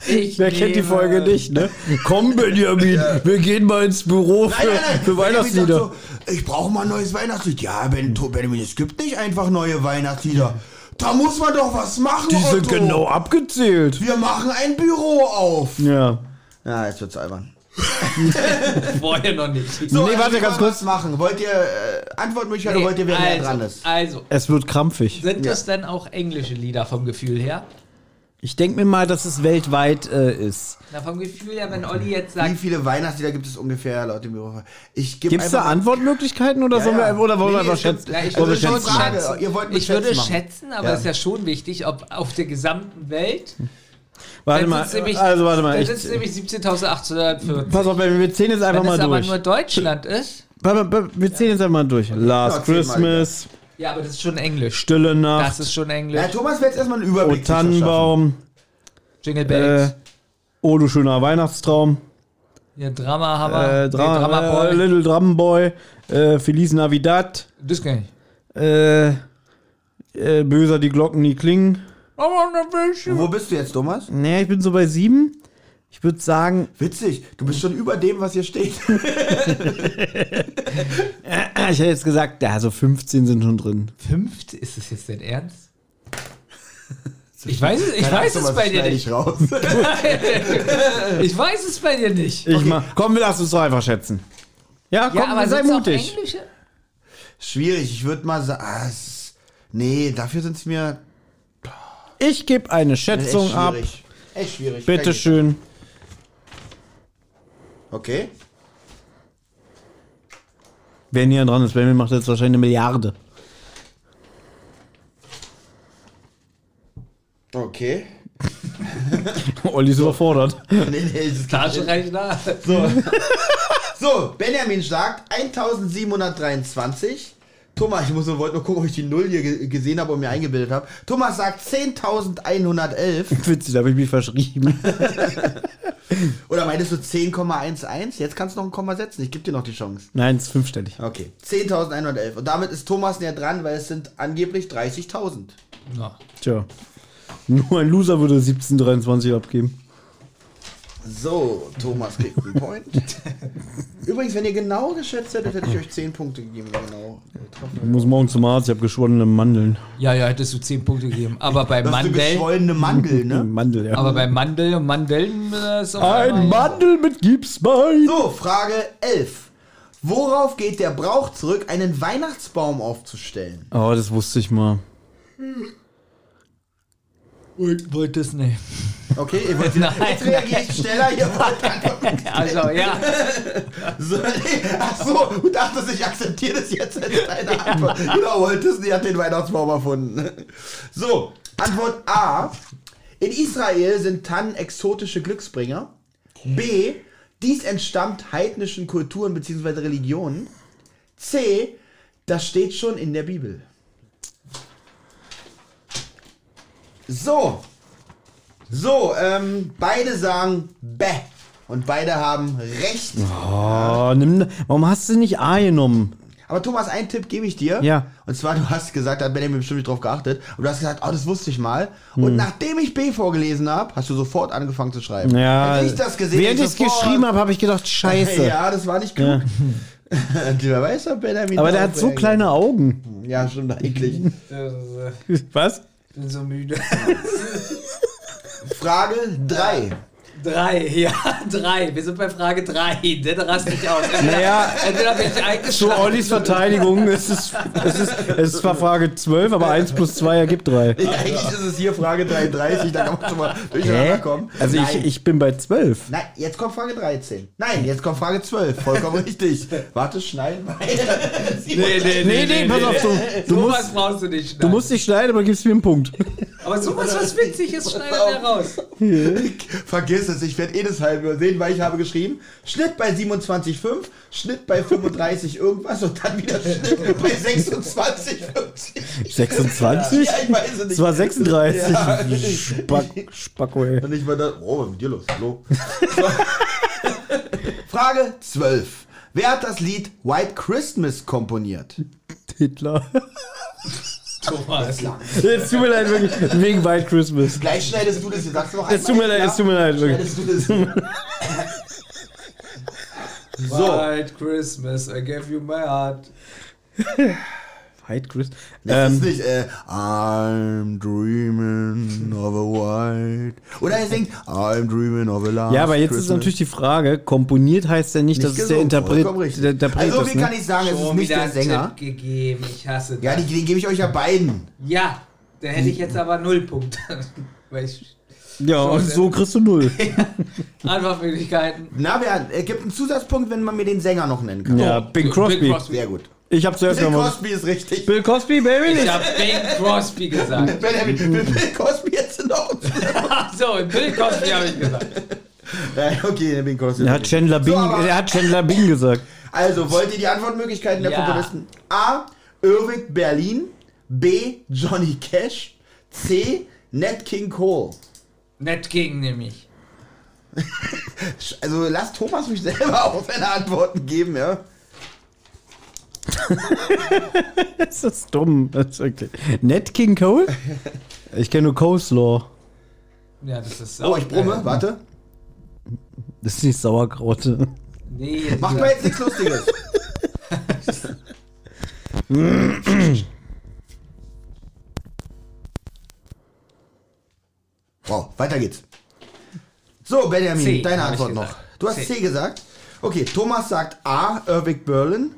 Ich Wer kennt die nehme- Folge nicht, ne? Komm, Benjamin, wir gehen mal ins Büro für, für Benjamin Weihnachtslieder. sagt So, ich brauche mal ein neues Weihnachtslied. Ja, ben, Benjamin, es gibt nicht einfach neue Weihnachtslieder. Da muss man doch was machen, Die sind Otto. genau abgezählt. Wir machen ein Büro auf. Ja. Ja, jetzt wird's albern. (laughs) Vorher noch nicht. So, Nee, also warte, wie ganz kurz. machen. Wollt ihr äh, Antwortmöglichkeit oder wollt ihr, wer näher also, dran ist? also, Es wird krampfig. sind das denn auch englische Lieder vom Gefühl her? Ich denke mir mal, dass es weltweit äh, ist. Na, vom Gefühl her, wenn Olli jetzt Wie sagt, viele Weihnachtslieder gibt es ungefähr laut dem Büro? Ich gebe Gibt es da Antwortmöglichkeiten oder, sollen ja. wir, oder wollen Nee, wir einfach es gibt- schätzen? Ja, ich Wollen wir würde schon schätzen? Frage. Ihr wollt mit ich würde Schätzen machen. schätzen, aber Ja. es ist ja schon wichtig, ob auf der gesamten Welt. Warte mal, nämlich- also warte mal. Dann Ich, sind es nämlich 17.840. pass auf, wir zählen jetzt einfach Wenn mal es aber durch. nur Deutschland ist. Wir zählen jetzt einfach mal durch. Last Christmas, Ja, aber das ist schon Englisch. Stille Das Nacht, ist schon Englisch. Ja, Thomas wird jetzt erstmal einen Überblick verschaffen. Tannenbaum, Jingle äh, Bells. Oh du schöner Weihnachtstraum, Ja, Drama wir. äh, Nee, Dra Drama äh, Boy. Little Drum Boy, äh, Feliz Navidad, Das kenn ich. äh, äh, Böser die Glocken nie klingen. Wo bist du jetzt, Thomas? Nee, ich bin so bei sieben. Ich würde sagen, Witzig, du bist schon über dem, was hier steht. (laughs) (laughs) ich hätte jetzt gesagt, ja, so 15 sind schon drin. Fünft? Ist das jetzt dein Ernst? (laughs) Ich weiß es, ich weiß es bei dir nicht. ich raus. Ich weiß es bei dir nicht. Ich komm, wir lassen uns doch einfach schätzen. Ja, komm, Ja, aber sei mutig. Schwierig, ich würde mal sagen, ah, es nee, dafür sind es mir Ich gebe eine echt Schätzung ab. schwierig. Echt schwierig. Bitte Kein- schön. Okay. Wer näher dran ist, Benjamin macht jetzt wahrscheinlich eine Milliarde. Okay. (laughs) Olli ist überfordert. (laughs) Nee, nee, das ist Taschenrechner. So. (laughs) so, Benjamin sagt 1723. Thomas, ich muss nur, wollte nur gucken, ob ich die Null hier ge- gesehen habe und mir eingebildet habe. Thomas sagt 10.111. (laughs) Witzig, da habe ich mich verschrieben. (laughs) Oder meintest du 10,11? Jetzt kannst du noch ein Komma setzen. Ich gebe dir noch die Chance. Nein, es ist fünfstellig. Okay, 10.111. Und damit ist Thomas näher dran, weil es sind angeblich 30.000. Ja. Tja. Nur ein Loser würde 1723 abgeben. So, Thomas kriegt einen Point. (laughs) Übrigens, wenn ihr genau geschätzt hättet, hätte ich euch 10 Punkte gegeben. Genau. Ich muss morgen zum Arzt, ich habe geschwollene Mandeln. ja, ja, hättest du 10 Punkte gegeben. Aber bei Das ist eine Mandel. geschwollene Mandel, ne? (laughs) Mandel, ja. Aber bei Mandel und Mandeln äh, ist auf ein Mandel mit Gipsbein. So, Frage 11. Worauf geht der Brauch zurück, einen Weihnachtsbaum aufzustellen? Oh, das wusste ich mal. Walt Disney. Okay, ihr wollt wieder, (laughs) Nein, jetzt reagiere ich schneller. Ihr wollt antworten. Also, ja. (laughs) so, nee, ach so, du dachtest, ich akzeptiere das jetzt als deine Antwort. Genau, Walt Disney hat den Weihnachtsbaum erfunden. So, Antwort A. In Israel sind Tannen exotische Glücksbringer. B. Dies entstammt heidnischen Kulturen bzw. Religionen. C. Das steht schon in der Bibel. So. So, ähm, beide sagen Bäh. Und beide haben recht. Oh, nimm, warum hast du nicht A genommen? Aber Thomas, einen Tipp gebe ich dir. Ja. Und zwar, du hast gesagt, da hat Benjamin bestimmt nicht drauf geachtet. Und du hast gesagt, oh, das wusste ich mal. Hm. Und nachdem ich B vorgelesen habe, hast du sofort angefangen zu schreiben. Ja, Hätte ich das gesehen, während ich es geschrieben habe, habe ich gedacht, scheiße. (laughs) Ja, das war nicht klug. (laughs) Wer weiß, ob Benjamin Aber der hat so kleine Augen. Ja, stimmt eigentlich. (laughs) Was? Ich bin so müde. (laughs) Frage 3. Drei, (laughs) ja, drei. Wir sind bei Frage drei. Der rast nicht aus. (laughs) Naja, Entweder bin ich zu. Ollis Verteidigung, es ist, es ist, es ist zwar Frage 12, aber 1 plus 2 ergibt 3. Ja, eigentlich ist es hier Frage 33, da kann man schon mal durcheinander kommen. Also Nein. ich, ich bin bei 12. Nein, jetzt kommt Frage 13. Nein, jetzt kommt Frage 12. Vollkommen richtig. Warte, schneiden weiter. Nee, nee, Nee, nee, pass auf, du, du, Sowas musst, brauchst du nicht. du musst nicht schneiden, aber gibst mir einen Punkt. Aber sowas, was witzig ist, schneidet er raus. Vergiss es, ich werde eh das halb übersehen, weil ich habe geschrieben, Schnitt bei 27,5, Schnitt bei 35 irgendwas und dann wieder Schnitt bei 26,50. 26? Ja, ich weiß es nicht. Es war 36. Ja. Spack, Spacko, ey. Und ich war da, oh, was ist mit dir los? Hallo? Frage 12. Wer hat das Lied White Christmas komponiert? Hitler. Thomas. Es tut mir leid, wirklich. Wegen White Christmas. Gleich schneidest du das hier. Sagst du noch Es tut mir einmal? leid, es tut mir leid, wirklich. Schneidest du das? so. White Christmas, I gave you my heart. (laughs) White Christmas. Das ist Ähm, nicht, äh, I'm dreaming of a white. Oder er singt, I'm dreaming of a last ja, aber jetzt ist Christmas. natürlich die Frage, komponiert heißt ja nicht, dass es der Interpret, der Interpret Also, ist. wie kann Ne? ich sagen, es ist Schon nicht der Sänger. Tipp gegeben, ich hasse das. Ja, die, den gebe ich euch ja beiden. ja, da hätte ich jetzt aber null Punkte. (laughs) Weil ich Ja, Schon, und so kriegst du null. (laughs) Antwortmöglichkeiten. Na, wer, er gibt einen Zusatzpunkt, wenn man mir den Sänger noch nennen kann. Ja, Bing Crosby. Sehr gut. Ich hab zuerst Bill nochmal. Cosby ist richtig. Bill Cosby, Baby? Ich habe Bing Crosby gesagt. (laughs) Benjamin, Bill, Bill Cosby jetzt noch. So, Bill Cosby habe ich gesagt. (laughs) Ja, okay, der Bill Cosby. Er hat Chandler Bing, So, er hat Chandler Bing gesagt. Also, wollt ihr die Antwortmöglichkeiten der Ja. Komponisten? A. Irving Berlin. B. Johnny Cash. C. Nat King Cole. Nett gegen nämlich. (laughs) Also, lasst Thomas mich selber auch seine Antworten geben, ja? (laughs) Das ist dumm. Das ist wirklich. Ned King Cole? Ich kenne nur Coleslaw. Ja, das ist Oh, ich brumme, äh, warte. Das ist nicht Sauerkraut. Nee, Macht mal jetzt nichts Lustiges. (laughs) wow, weiter geht's. So, Benjamin, C, deine Antwort noch. Du hast C. C. gesagt. Okay, Thomas sagt A, Irving Berlin.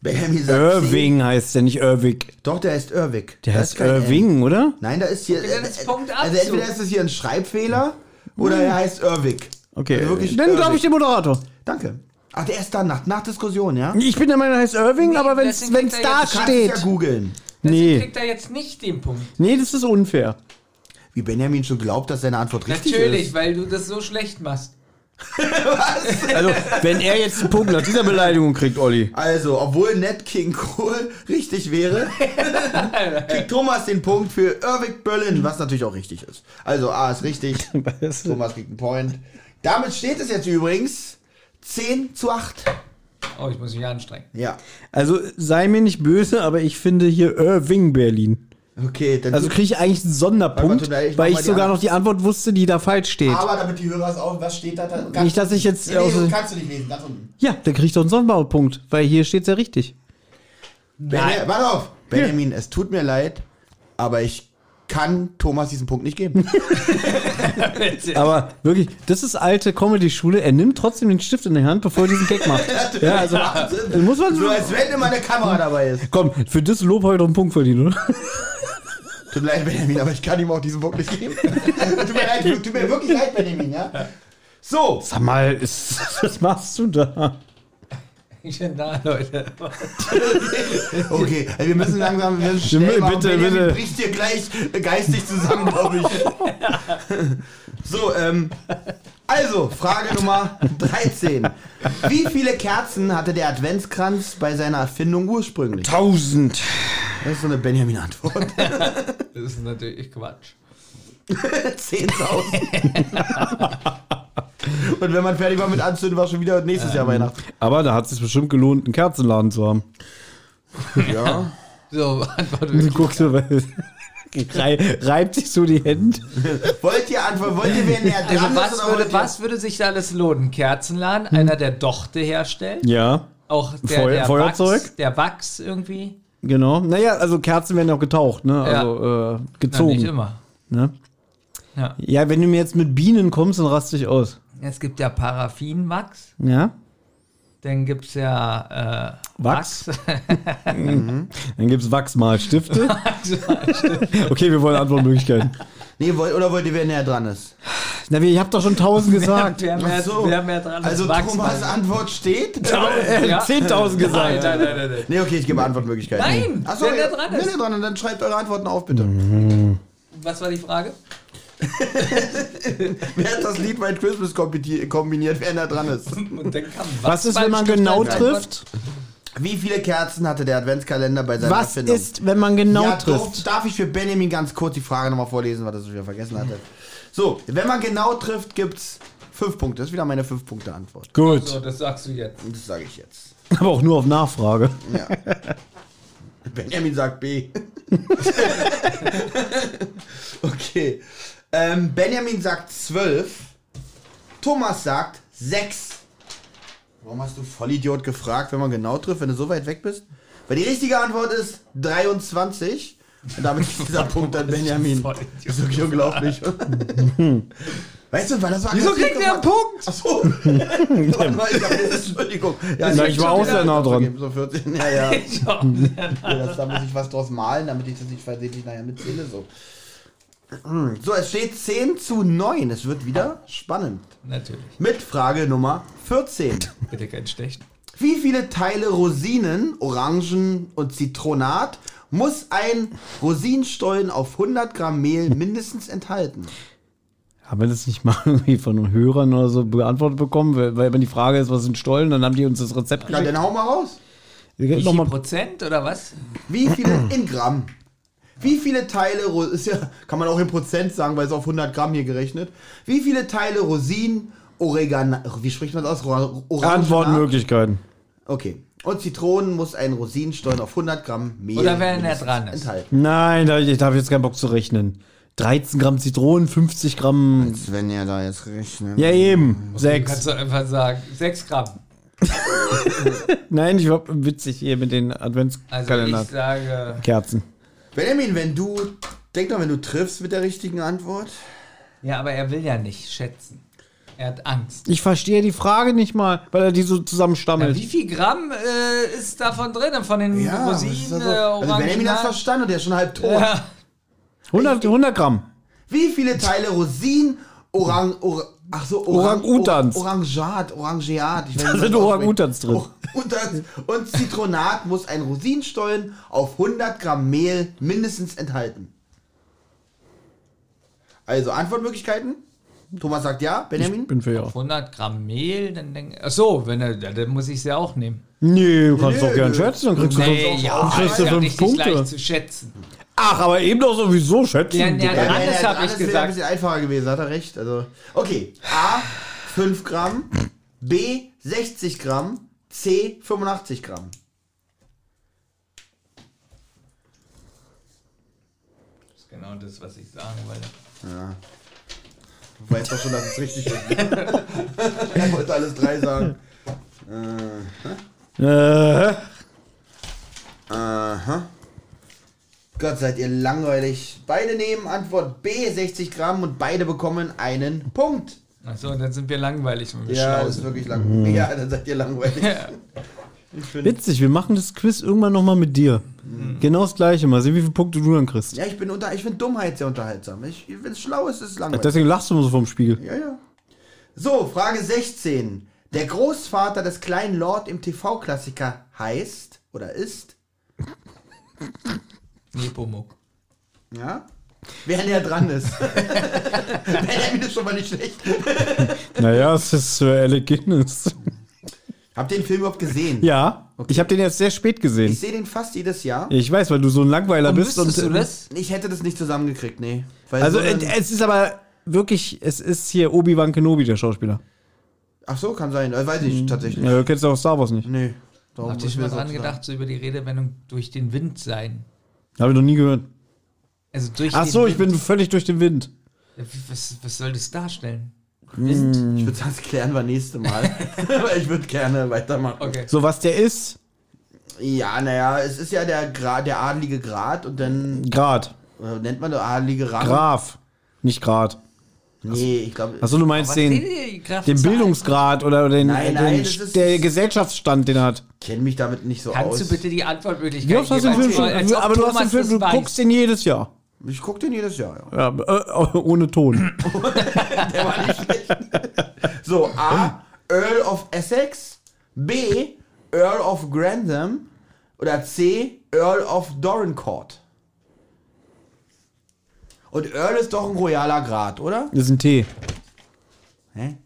Benjamin sagt Irving heißt der, nicht Irving. C. Doch, der heißt Irving. Der Da heißt. Irving, oder? Nein, da ist hier. Okay, ist Punkt also entweder ist es hier ein Schreibfehler oder er heißt Irving. Okay, Also wirklich dann glaube ich den Moderator. Danke. Ach, der ist dann nach, nach Diskussion, ja? Ich bin der Meinung, er heißt Irving, Nee, aber wenn es deswegen da es ja steht. googeln. Deswegen Nee, kriegt er jetzt nicht den Punkt. nee, das ist unfair. Wie Benjamin schon glaubt, dass seine Antwort richtig Natürlich, ist. weil du das so schlecht machst. Also, wenn er jetzt einen Punkt nach dieser Beleidigung kriegt, Olli. Also, obwohl Ned King Cole richtig wäre, (laughs) kriegt Thomas den Punkt für Irving Berlin, was natürlich auch richtig ist. Also, A ist richtig, (laughs) Thomas kriegt einen Point. Damit steht es jetzt übrigens 10 zu 8. Oh, ich muss mich anstrengen. Ja. Also, sei mir nicht böse, aber ich finde hier Irving Berlin. Okay, dann Also kriege ich eigentlich einen Sonderpunkt, Warte, ich weil ich sogar Antwort. noch die Antwort wusste, die da falsch steht. Aber damit die Hörer es auch, was steht da? da Nicht, dass ich jetzt Nee, nee, kannst du nicht lesen, ganz unten. Ja, dann kriege ich doch einen Sonderpunkt, weil hier steht es ja richtig. Benja warte auf. Benjamin, es tut mir leid, aber ich kann Thomas diesen Punkt nicht geben. (laughs) Aber wirklich, das ist alte Comedy-Schule. Er nimmt trotzdem den Stift in die Hand, bevor er diesen Gag macht. (laughs) ja, also Wahnsinn. muss man So, als wenn immer eine Kamera dabei ist. Komm, für das Lob heute einen Punkt verdienen, oder? (laughs) Tut mir leid, Benjamin, aber ich kann ihm auch diesen Punkt nicht geben. tut mir leid, tut mir wirklich leid, Benjamin, ja? So, Sag mal, ist, was machst du da? Ich bin da, Leute. (laughs) okay, wir müssen langsam wir müssen schnell Bitte, machen. bitte, Benjamin bitte. bricht hier gleich geistig zusammen, glaube ich. (laughs) so, ähm, also, Frage Nummer 13. Wie viele Kerzen hatte der Adventskranz bei seiner Erfindung ursprünglich? Tausend. Das ist so eine Benjamin-Antwort. Das ist natürlich Quatsch. (laughs) 10.000. Und wenn man fertig war mit Anzünden, war schon wieder nächstes Jahr Weihnachten. Aber da hat es sich bestimmt gelohnt, einen Kerzenladen zu haben. Ja. (laughs) So, Antwort Du wirklich. guckst du, weil rei- reibt sich so die Hände. Wollt ihr antworten? Wollt ihr, wer näher dran Also was würde, was würde sich da alles lohnen? Kerzenladen, einer der Dochte herstellt, Ja, auch der, Feu- der Feuerzeug? Wachs, der Wachs irgendwie. genau. Naja, also Kerzen werden ja auch getaucht, ne? Ja. Also äh, Na, nicht gezogen. immer. Ne? Ja. Ja, wenn du mir jetzt mit Bienen kommst, dann raste ich aus. Es gibt ja Paraffinwachs, Ja? dann gibt es ja äh, Wachs? (laughs) Dann gibt's Wachsmalstifte. (laughs) okay, wir wollen Antwortmöglichkeiten. Nee, wollt, oder wollt ihr, wer näher dran ist? Na, ich hab doch schon tausend (laughs) gesagt. wer, mehr, Ach so. wer mehr dran Also ist, Wachs Thomas'. Antwort steht? Er Ja. hat 10.000 gesagt. Nein, nein, nein, nein. Nee, okay, ich gebe Antwortmöglichkeiten. Nein, Achso, wer ja, näher dran wer ist. näher dran und dann schreibt eure Antworten auf, bitte. Was war die Frage? (laughs) Wer hat das Lied White Christmas kombini- kombiniert, wer näher dran ist? Kam Was ist, wenn man genau trifft? Wie viele Kerzen hatte der Adventskalender bei seiner Was Erfindung? ist, wenn man genau ja, trifft? Darf, darf ich für Benjamin ganz kurz die Frage nochmal vorlesen, weil er es wieder vergessen hatte? So, wenn man genau trifft, gibt's fünf Punkte. Das ist wieder meine fünf Punkte Antwort. Gut, So, das sagst du jetzt. Und das sage ich jetzt. aber auch nur auf Nachfrage. Ja. Benjamin sagt B. (laughs) (laughs) okay. Ähm, Benjamin sagt 12. Thomas sagt 6. Warum hast du Vollidiot gefragt, wenn man genau trifft, wenn du so weit weg bist? Weil die richtige Antwort ist 23. Und damit ist dieser (laughs) Punkt an Benjamin. Das ist wirklich unglaublich. (laughs) weißt du, weil das war Wieso kriegt er einen. Punkt? Achso. (laughs) Entschuldigung. Ja, Na, ich war auch sehr nah dran. So 14, ja, ja. Ja. Ja, das, da muss ich was draus malen, damit ich das nicht versehentlich nachher mitzähle. So. So, es steht 10 zu 9. Es wird wieder spannend. Natürlich. Mit Frage Nummer 14. Bitte kein Stechen. Wie viele Teile Rosinen, Orangen und Zitronat muss ein Rosinenstollen auf 100 Gramm Mehl mindestens enthalten? Haben wir das nicht mal (laughs) irgendwie von den Hörern oder so beantwortet bekommen? Weil, weil wenn die Frage ist, was sind Stollen, dann haben die uns das Rezept Ja, geschickt. dann hau mal raus. Wie viel Prozent oder was? Wie viele in Gramm? Wie viele Teile, ist ja, kann man auch in Prozent sagen, weil es auf 100 Gramm hier gerechnet. Wie viele Teile Rosinen, Oregano, wie spricht man das aus? Antwortmöglichkeiten. Okay. Und Zitronen muss ein Rosinenstollen auf 100 Gramm Mehl Oder wenn er dran ist. enthalten. Nein, da, ich habe jetzt keinen Bock zu rechnen. 13 Gramm Zitronen, 50 Gramm. Wenn ihr da jetzt rechnet. Ja, eben. Sechs. kannst du einfach sagen, 6 Gramm. (laughs) Nein, ich war witzig hier mit den Also Adventskalender. ich sage, Kerzen. Benjamin, wenn du, denk doch, wenn du triffst mit der richtigen Antwort. ja, aber er will ja nicht schätzen. Er hat Angst. Ich verstehe die Frage nicht mal, weil er die so Ja, zusammenstammelt. wie viel Gramm äh, ist davon drin? Von den ist Rosinen, das so? äh, also Benjamin hat verstanden und der ist schon halb tot. Ja. 100, 100 Gramm. Wie viele Teile Rosinen, Orang, Or, ach so, Orang, Orang-Utans. Or, Orangeat, (laughs) Da sind Orang-Utans drin. (laughs) Orang-Utans und Zitronat muss ein Rosinenstollen auf 100 Gramm Mehl mindestens enthalten. Also Antwortmöglichkeiten. Thomas sagt ja, Benjamin. Bin für ja. 100 Gramm Mehl, dann denke Ach so, wenn er, ja, dann muss ich ja auch nehmen. Nee, du kannst Nee, doch gern schätzen, dann kriegst du Nee, sonst ja, auch, kriegst du ja fünf Punkte. leicht zu schätzen. Ach, aber eben doch sowieso schätzen. Ja, ja, Digga. dran wenn ist, er hab dran ich gesagt. ein bisschen einfacher gewesen, hat er recht. Also, okay. A, 5 Gramm. B, 60 Gramm. C, 85 Gramm. Das ist genau das, was ich sagen wollte. Du weißt doch schon, dass es richtig ist. (laughs) er wollte alles drei sagen. Äh, Aha. Gott, seid ihr langweilig. Beide nehmen Antwort B, 60 Gramm und beide bekommen einen Punkt. Achso, dann sind wir langweilig, wenn wir Ja, das ist wirklich langweilig. Ja, dann seid ihr langweilig. (laughs) (laughs) Witzig, wir machen das Quiz irgendwann nochmal mit dir. Genau das gleiche. Mal sehen, wie viele Punkte du dann kriegst. Ja, ich bin unter, ich finde Dummheit sehr unterhaltsam. Ich, wenn es schlau ist, ist es langweilig. Deswegen lachst du immer so vom Spiegel. Ja, ja. So, Frage 16. Der Großvater des kleinen Lord im TV-Klassiker heißt oder ist, Nepomuk. ja, wer näher dran ist. (laughs) Benjamin ist schon mal nicht schlecht. (laughs) Naja, es ist Alec Guinness. Habt ihr den Film überhaupt gesehen? Ja, ich habe den jetzt sehr spät Ich gesehen. sehe den fast jedes Jahr. Ich weiß, weil du so ein Langweiler Und bist. Und, du das? Ich hätte das nicht zusammengekriegt, nee. Weil Also so äh, es ist aber wirklich, es ist hier Obi-Wan Kenobi, der Schauspieler. ach so, kann sein. Äh, weiß ich tatsächlich. Ja, du kennst doch Star Wars nicht. Nee. Darum Habt ihr schon mir mal dran gedacht, so über die Redewendung durch den Wind sein? Habe ich noch nie gehört. Also durch Ach den so, ich bin völlig durch den Wind. Was, was soll das darstellen? Sagen. Ich würde sagen, das klären wir nächste Mal. (laughs) Aber ich würde gerne weitermachen. Okay. So, was der ist, Ja, naja, es ist ja der, Gra der adelige Grad und dann Grad. äh, nennt man der adelige Rang. Graf. Nicht Grad. Nee, ich glaube. Achso, du meinst den, den Bildungsgrad oder, den, Nein, den nein, ist- der Gesellschaftsstand, den er hat. Ich kenne mich damit nicht so Kannst aus. du bitte die Antwortmöglichkeit Wie oft hast du den geben, Film schon? Aber du hast den Film, du weiß. guckst den jedes Jahr. Ich gucke den jedes Jahr, ja. Ja, äh, ohne Ton. (laughs) Der war nicht schlecht. So, A. Earl of Essex. B. Earl of Grantham. Oder C. Earl of Dorincourt. Und Earl ist doch ein royaler Grad, oder? Das ist ein T. Hä?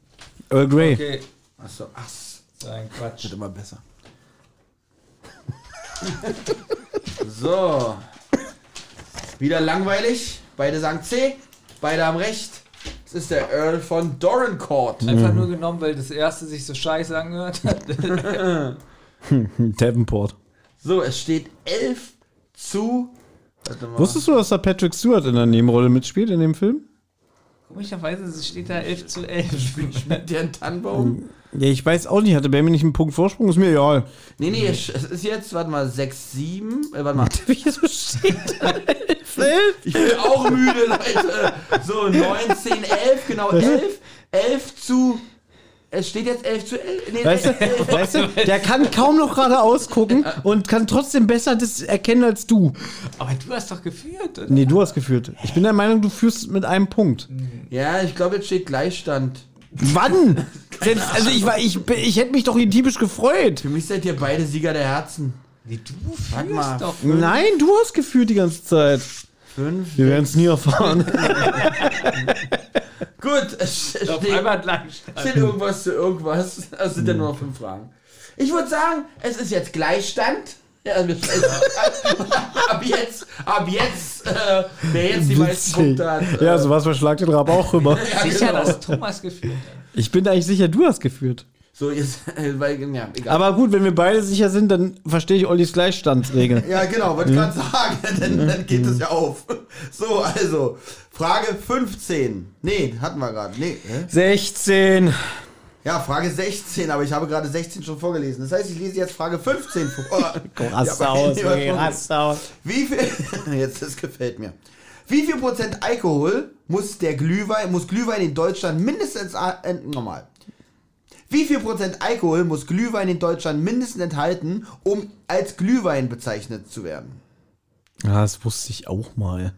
Earl Grey. Okay, Achso, ach, so ein Quatsch. wird immer besser. so. Wieder langweilig. Beide sagen C. Beide haben recht. Es ist der Earl von Dorincourt. Einfach nur genommen, weil das erste sich so scheiße angehört hat. (laughs) Davenport. So, es steht 11 zu. Warte mal. Wusstest du, dass da Patrick Stewart in der Nebenrolle mitspielt in dem Film? Komischerweise steht da 11 zu 11. Schmeckt dir ein Tannenbaum? (laughs) Ja, ich weiß auch nicht. Hatte Benjamin nicht einen Punkt Vorsprung? Ist mir egal. Nee, nee, es ist jetzt, warte mal, 6, 7. Äh, warte mal. (laughs) Wieso steht da (laughs) Ich bin auch müde, Leute. So, 9, 10, 11, genau, 11. 11 zu. Es steht jetzt 11 zu 11. Nee, Weißt du, 11. weißt du, der kann kaum noch geradeaus gucken und kann trotzdem besser das erkennen als du. Aber du hast doch geführt, oder? Nee, du hast geführt. Ich bin der Meinung, du führst mit einem Punkt. Ja, ich glaube, jetzt steht Gleichstand. Wann? Selbst, also ich, war, ich, ich hätte mich doch hier diebisch gefreut. Für mich seid ihr beide Sieger der Herzen. Nee, du Warte mal. doch. Nein, du hast geführt die ganze Zeit. 5. Wir werden es nie erfahren. (laughs) Gut, es Auf steht, einmal Gleichstand. steht irgendwas zu irgendwas. Es sind ja nur noch 5 Fragen. Ich würde sagen, es ist jetzt Gleichstand. Ja, also ab jetzt, ab jetzt, äh, wer jetzt die meisten Witzig. Punkte hat. Äh, Ja, sowas verschlagt den Rab auch rüber. (laughs) ja, Sicher, genau. dass Thomas geführt hat. Ich bin eigentlich sicher, du hast geführt. So, jetzt, äh, weil, ja, egal. Aber gut, wenn wir beide sicher sind, dann verstehe ich Ollis Gleichstandsregel. Ja, genau, wollte ich gerade sagen, (laughs) dann, dann geht es ja auf. So, also, Frage 15. Nee, hatten wir gerade. Nee, hä? 16. Ja, Frage 16, aber ich habe gerade 16 schon vorgelesen. Das heißt, ich lese jetzt Frage 15 vor. (laughs) Rass Ja, aber- aus, (laughs) Ja, ey, rass aus. Wie viel, (laughs) jetzt, das gefällt mir. Wie viel Prozent Alkohol muss der Glühwein, muss Glühwein in Deutschland mindestens, äh, normal. Wie viel Prozent Alkohol muss Glühwein in Deutschland mindestens enthalten, um als Glühwein bezeichnet zu werden? Ja, das wusste ich auch mal.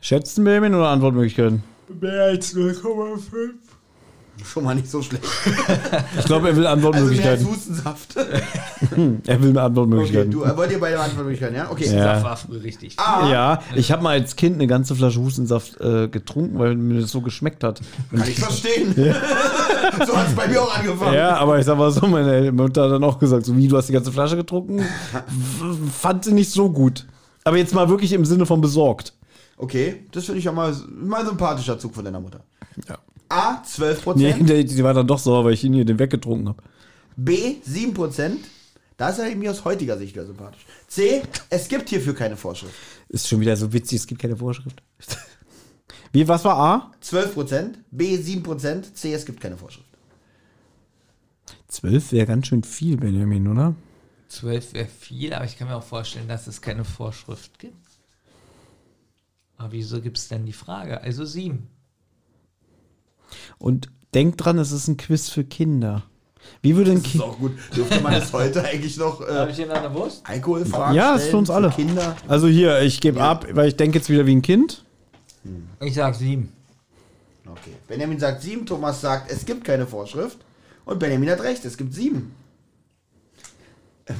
Schätzen, Benjamin, oder Antwortmöglichkeiten? Mehr als 0,5. Schon mal nicht so schlecht. (laughs) Ich glaube, er will Also Antwortmöglichkeiten. Hustensaft. (laughs) er will Okay, Antwortmöglichkeiten. du, äh, wollt ihr beide Antwortmöglichkeiten, ja? Okay. Ja. Das war früher richtig. A. Ja, ich habe mal als Kind eine ganze Flasche Hustensaft äh, getrunken, weil mir das so geschmeckt hat. Kann ich verstehen. (laughs) so hat es bei mir auch angefangen. Ja, aber ich sag mal so, meine Mutter hat dann auch gesagt, so wie, du hast die ganze Flasche getrunken? F- Fand sie nicht so gut. Aber jetzt mal wirklich im Sinne von besorgt. Okay, das finde ich ja mal, mal ein sympathischer Zug von deiner Mutter. Ja. A, 12%. Nee, die, die war dann doch sauer, weil ich ihn hier den weggetrunken habe. B, 7%. Da ist er mir aus heutiger Sicht wieder sympathisch. C, es gibt hierfür keine Vorschrift. Ist schon wieder so witzig, es gibt keine Vorschrift. (laughs) Wie, was war A? 12%, B, 7%, C, es gibt keine Vorschrift. 12 wäre ganz schön viel, Benjamin, oder? 12 wäre viel, aber ich kann mir auch vorstellen, dass es keine Vorschrift gibt. Aber wieso gibt es denn die Frage? Also 7. Und denkt dran, es ist ein Quiz für Kinder. Wie würde ein Das ist Kind. auch gut. Dürfte man das heute eigentlich noch Habe äh, ich hier noch eine Wurst? Alkoholfragen Ja, ist für uns alle. Kinder? Also hier, ich gebe Ja. ab, weil ich denke jetzt wieder wie ein Kind. Ich sag 7. Okay. Benjamin sagt 7, Thomas sagt, es gibt keine Vorschrift. Und Benjamin hat recht, es gibt 7.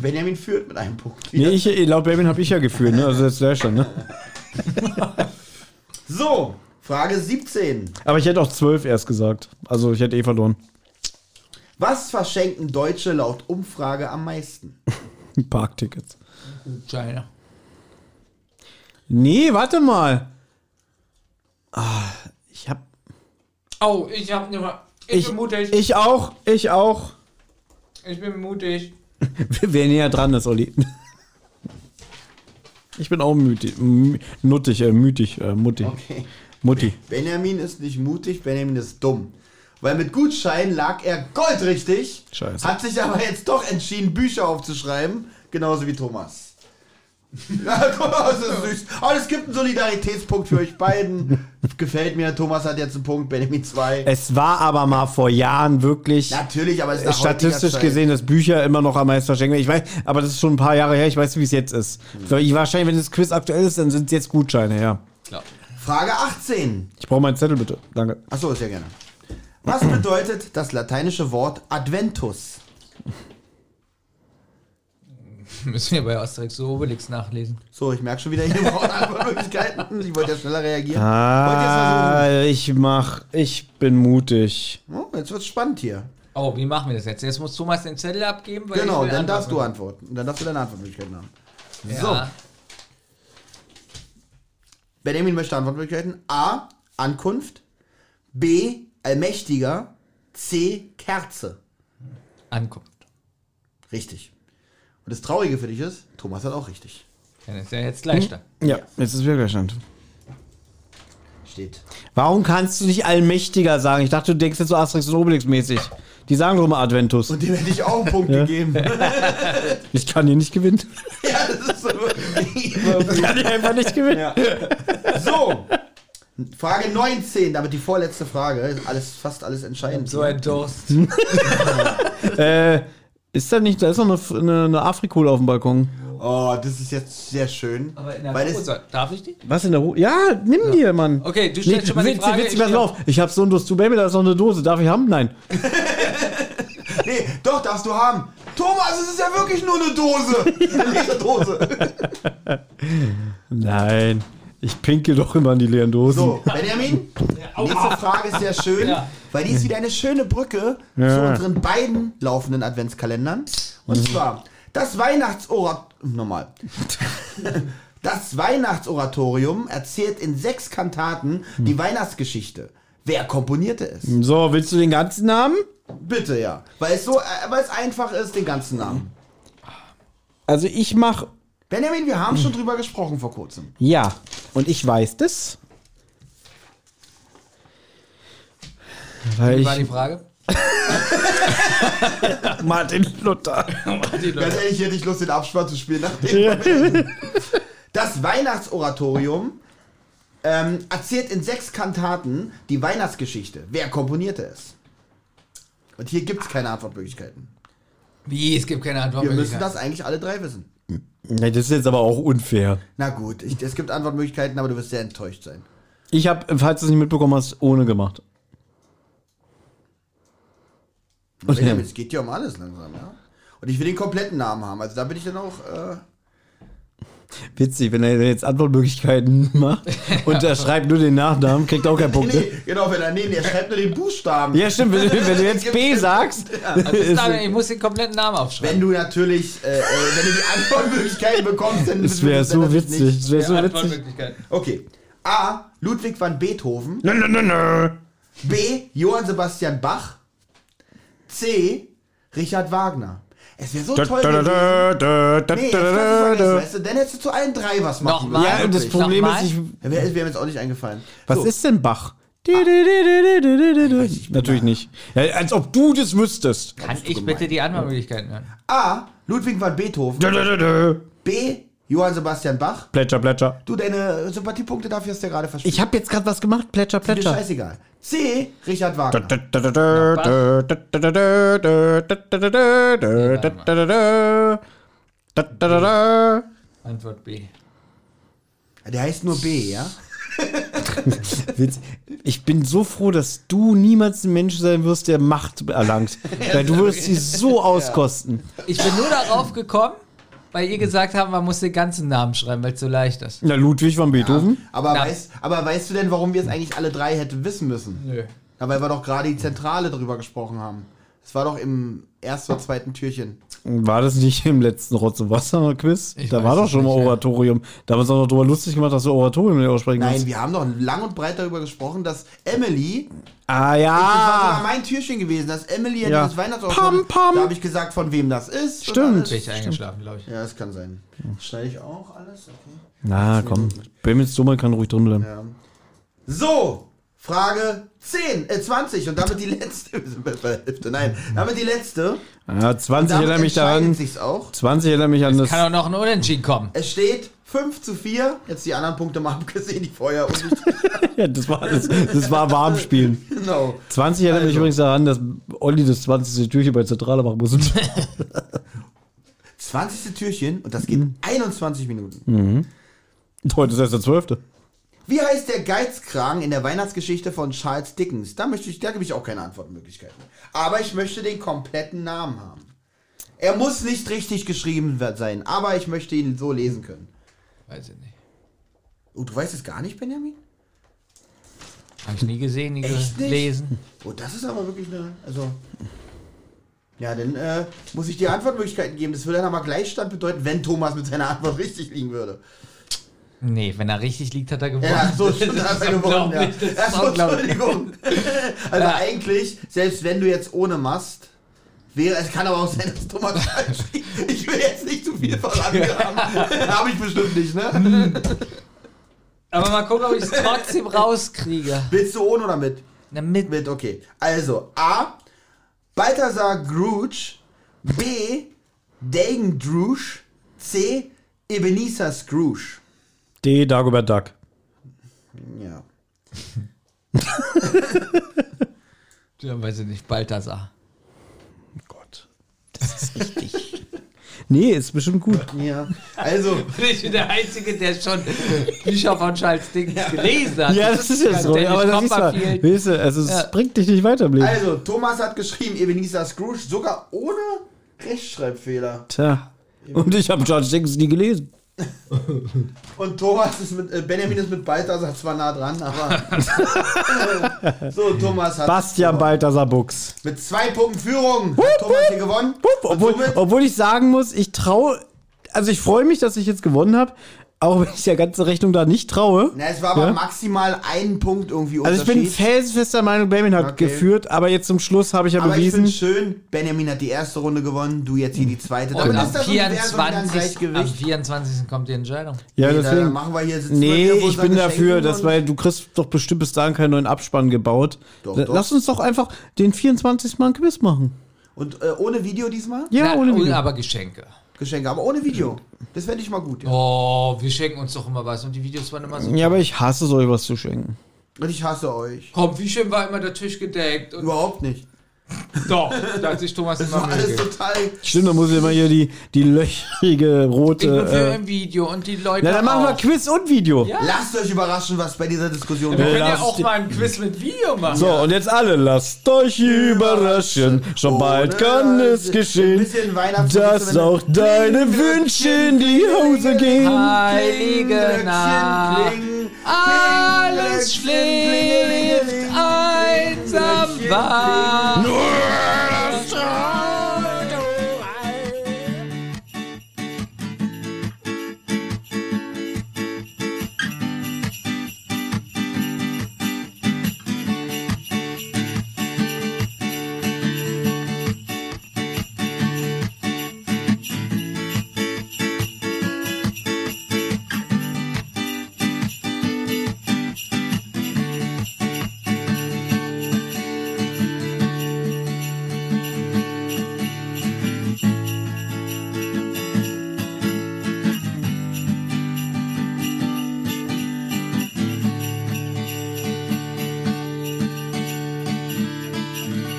Benjamin führt mit einem Punkt. Nee, ich, laut Benjamin habe ich ja gefühlt, ne? Also jetzt Leerstand, ne? (laughs) (laughs) So, Frage 17. Aber ich hätte auch 12 erst gesagt. Also ich hätte eh verloren. Was verschenken Deutsche laut Umfrage am meisten? (laughs) Parktickets. China. Nee, warte mal. Ah, ich hab. Oh, ich hab eine. Ich, Ich, bin mutig. Ich, ich auch, ich auch. bin mutig. (laughs) Wer näher dran ist, Olli. Ich bin auch mütig. m- Nuttig, äh, mütig, äh, mutti. Okay. Mutti. Benjamin ist nicht mutig, Benjamin ist dumm. Weil mit Gutschein lag er goldrichtig, Scheiße. hat sich aber jetzt doch entschieden, Bücher aufzuschreiben, genauso wie Thomas. (laughs) Ja, Thomas ist süß. Aber es gibt einen Solidaritätspunkt für euch beiden. (laughs) Gefällt mir. Thomas hat jetzt einen Punkt, Benjamin zwei. Es war aber mal vor Jahren wirklich Natürlich, aber es ist nach statistisch gesehen, dass Bücher immer noch am meisten verschenkt werden. Ich weiß, aber das ist schon ein paar Jahre her. Ich weiß, wie es jetzt ist. Ich, wahrscheinlich, wenn das Quiz aktuell ist, dann sind es jetzt Gutscheine, ja. Klar. Frage 18. Ich brauche meinen Zettel bitte. Danke. Achso, sehr gerne. Was bedeutet das lateinische Wort Adventus? (laughs) (laughs) Müssen wir bei Asterix und Obelix nachlesen. So, ich merke schon wieder, hier brauchen Antwortmöglichkeiten. (laughs) Ich wollte ja schneller reagieren. Ihr Ah, ich mach, ich bin mutig. Oh, jetzt wird's spannend hier. Oh, wie machen wir das jetzt? Jetzt muss Thomas den Zettel abgeben, weil Genau, dann darfst du antworten. antworten. Dann darfst du deine Antwortmöglichkeiten haben. Ja. Benjamin möchte Antwortmöglichkeiten. A. Ankunft. B. Allmächtiger. C. Kerze. Ankunft. Richtig. Und das Traurige für dich ist, Thomas hat auch richtig. Dann ist ja jetzt leichter. Ja, jetzt ist Widerstand. Steht. Warum kannst du nicht Allmächtiger sagen? Ich dachte, du denkst jetzt so Asterix und Obelix mäßig. Die sagen doch immer Adventus. Und dem hätte ich auch einen Punkt gegeben. (laughs) Ich kann hier nicht gewinnen. (laughs) ja, das ist so. kann hier einfach nicht gewinnen. Ja. So. Frage 19, damit die vorletzte Frage. Ist alles, fast alles entscheidend. So ein Durst. (laughs) Äh, ist da nicht, da ist noch eine, eine, eine Afrikohle auf dem Balkon. Oh, das ist jetzt sehr schön. Aber in der weil Hose. Darf ich die? Was in der Hose? Ja, nimm dir, Mann. Okay, du stellst schon mal die witzig, Frage. Witzig, ich- pass auf. Ich hab so einen Durst. Du, Baby, da ist noch eine Dose. Darf ich haben? Nein. (laughs) Nee, doch, darfst du haben. Thomas, es ist ja wirklich nur eine Dose. (laughs) Eine leere Dose. Nein. Ich pinkel doch immer an die leeren Dosen. So, Benjamin, nächste Frage ist sehr schön, Ja. weil die ist wieder eine schöne Brücke zu Ja. unseren beiden laufenden Adventskalendern. Und zwar das Weihnachtsoratorium. Nochmal. (laughs) Das Weihnachtsoratorium erzählt in sechs Kantaten die Weihnachtsgeschichte. Wer komponierte es? So, willst du den ganzen Namen? Bitte, ja. Weil es so, äh, weil es einfach ist, den ganzen Namen. Also ich mach. Benjamin, wir haben schon drüber gesprochen vor kurzem. Ja. Und ich weiß das. Weil Wie war die. Frage? (laughs) (laughs) Martin Luther. Ganz ehrlich, hätte ich Lust, den Abspann zu spielen. Nach dem das Weihnachtsoratorium ähm, erzählt in sechs Kantaten die Weihnachtsgeschichte. Wer komponierte es? Und hier gibt es keine Antwortmöglichkeiten. Wie? Es gibt keine Wir müssen das eigentlich alle drei wissen. Nee, das ist jetzt aber auch unfair. Na gut, ich, es gibt Antwortmöglichkeiten, aber du wirst sehr enttäuscht sein. Ich habe, falls du es nicht mitbekommen hast, ohne gemacht. Und Benjamin, es geht ja um alles langsam, ja? Und ich will den kompletten Namen haben. Also da bin ich dann auch. Äh, Witzig, wenn er jetzt Antwortmöglichkeiten (laughs) macht (laughs) und er schreibt nur den Nachnamen, kriegt auch keinen Punkt. ne? nee, genau, wenn er, nee, nee, er schreibt nur den Buchstaben. Ja, stimmt, wenn, du- wenn du jetzt (laughs) B sagst, Also ist, dann, ich muss den kompletten Namen aufschreiben. Wenn du natürlich, äh, äh, wenn du die Antwortmöglichkeiten bekommst, dann es wäre so witzig. Es wäre so Ja, witzig. Okay. A. Ludwig van Beethoven. Nö, nö, nö, nö. B. Johann Sebastian Bach. C. Richard Wagner. Es wäre so Da, toll da, gewesen. da, da, da, Nee, da, da, weißt du, dann hättest du zu allen drei was machen Nochmal? Ja, und das. Problem Nochmal? ist, ich, Ja, Wäre wär mir jetzt auch nicht eingefallen. was so, ist denn Bach? Du, du, du. Natürlich nicht. Ja, als ob du das wüsstest. Kann ich bitte die Antwortmöglichkeiten hören? A. Ludwig van Beethoven. B. Johann Sebastian Bach. Plätscher, Plätscher. Du, deine Sympathiepunkte dafür hast du ja gerade verspielt. Ich habe jetzt gerade was gemacht. Plätscher, Plätscher. Ist mir scheißegal. C. Richard Wagner. Antwort B. Der heißt nur B, ja? ich bin so froh, dass du niemals ein Mensch sein wirst, der Macht erlangt. Weil du wirst sie so auskosten. Ich bin nur darauf gekommen, weil ihr gesagt habt, man muss den ganzen Namen schreiben, weil es so leicht ist. Na, Ludwig van Beethoven. Aber, Na. weißt, aber weißt du denn, warum wir es eigentlich alle drei hätten wissen müssen? Nö. Na, weil wir doch gerade die Zentrale drüber gesprochen haben. Es war doch im ersten oder zweiten Türchen. War das nicht im letzten Rotz- und Wasser-Quiz? Ich Da war doch schon mal nicht, ja. Oratorium. Da haben wir uns auch noch drüber lustig gemacht, dass du Oratorium nicht aussprechen Nein, kannst. wir haben doch lang und breit darüber gesprochen, dass Emily, Ah, das war sogar ja. mein Türchen gewesen, dass Emily ja, Ja. dieses pam. da habe ich gesagt, von wem das ist. Stimmt. Bin ich eingeschlafen, glaube ich. Ja, das kann sein. Schneide ich auch alles? Okay. Na, komm. Bemels Dumme kann ruhig drin bleiben. Ja. So, Frage 10, äh 20 und damit die letzte. (laughs) Wir sind bei der Hälfte, Nein, damit die letzte. Ja, 20 Damit erinnert mich daran. sich's auch. 20 erinnert mich an das. Kann auch noch ein Unentschieden kommen. Es steht 5 zu 4. Jetzt die anderen Punkte mal (laughs) abgesehen, die vorher. (laughs) Ja, das war, das, das war warm spielen. genau. 20 erinnert mich Also. übrigens daran, dass Olli das 20. Türchen bei Zentrale machen muss. 20. Türchen und das geht Mhm. 21 Minuten. Und Heute ist erst der 12. Wie heißt der Geizkragen in der Weihnachtsgeschichte von Charles Dickens? Da möchte ich, da gebe ich auch keine Antwortmöglichkeiten. Aber ich möchte den kompletten Namen haben. Er muss nicht richtig geschrieben sein, aber ich möchte ihn so lesen können. Weiß ich nicht. Oh, du weißt es gar nicht, Benjamin? Habe ich nie gesehen, nie Echt gelesen. Oh, das ist aber wirklich eine. Also. Ja, dann äh, muss ich dir Antwortmöglichkeiten geben. Das würde dann aber Gleichstand bedeuten, wenn Thomas mit seiner Antwort richtig liegen würde. Nee, wenn er richtig liegt, hat er gewonnen. Ja, so stimmt, ist du gewonnen. Ja. unglaublich, das ist Ach so, unglaublich. Entschuldigung. (laughs) Also Ja. eigentlich, selbst wenn du jetzt ohne machst, wäre, es kann aber auch sein, dass Thomas (laughs) falsch liegt. Ich will jetzt nicht zu viel verraten haben. (laughs) Habe ich bestimmt nicht, ne? Aber mal gucken, ob ich es trotzdem rauskriege. Willst du ohne oder mit? Na, mit. Mit, okay. Also, A. Balthasar Scrooge. B. Dagen Druge. C. Ebenezer Scrooge. D. Dagobert Duck. Ja. (laughs) Ja, weiß ich nicht, Balthasar. Gott. Das ist richtig. (laughs) nee, ist bestimmt gut. Ja. Also, (laughs) Ich bin der Einzige, der schon Bücher von Charles Dickens gelesen hat. Ja, das ist ja so. Aber das ist mal, weißt du, also es Ja. bringt dich nicht weiter im Leben. also, Thomas hat geschrieben, Ebenezer Scrooge, sogar ohne Rechtschreibfehler. Tja. Und ich habe George Dickens nie gelesen. (laughs) Und Thomas ist mit, äh, Benjamin ist mit Balthasar zwar nah dran, aber. (laughs) so, Thomas hat. Bastian Balthasar Buchs. Mit zwei Punkten Führung hat Thomas hier gewonnen. Und Obwohl, obwohl ich sagen muss, ich traue, also ich freue mich, dass ich jetzt gewonnen habe, auch wenn ich der ganzen Rechnung da nicht traue. Na, es war aber Ja? maximal ein Punkt irgendwie Also ich bin felsenfester Meinung, Benjamin hat Okay. geführt, aber jetzt zum Schluss habe ich ja aber ich bewiesen. finde schön, Benjamin hat die erste Runde gewonnen, du jetzt hier die zweite. Und am das Universum wieder ein 24. am Gleichgewicht. 24. kommt die Entscheidung. ja, Nee, da deswegen. machen wir hier, Nee, vor ich bin dafür, dass, weil du kriegst doch bestimmt bis dahin keinen neuen Abspann gebaut. Doch, doch. Lass uns doch einfach den 24. Mal ein Quiz machen. Und äh, ohne Video diesmal? Ja, Na, ohne Video. aber Geschenke. Geschenke, aber ohne Video. Das fände ich mal gut. Ja. Oh, wir schenken uns doch immer was und die Videos waren immer so. Ja, aber ich hasse euch was zu schenken. Und ich hasse euch. Komm, wie schön war immer der Tisch gedeckt. Und Überhaupt nicht. Doch, da hat sich Thomas Das immer war alles gegeben. total. Stimmt, da muss ich immer hier die, die löchrige Ich bin rote. für Äh, ein Video und die Leute na, dann machen wir auch. Quiz und Video. Ja. Lasst euch überraschen, was bei dieser Diskussion Wir Ja, können ja auch die- mal ein Quiz mit Video machen. So, und jetzt alle, lasst euch überraschen. Schon bald kann es geschehen, bisschen dass auch deine Wünsche in die Hose gehen. Heilige Nacht. Alles schläft einsam Bye.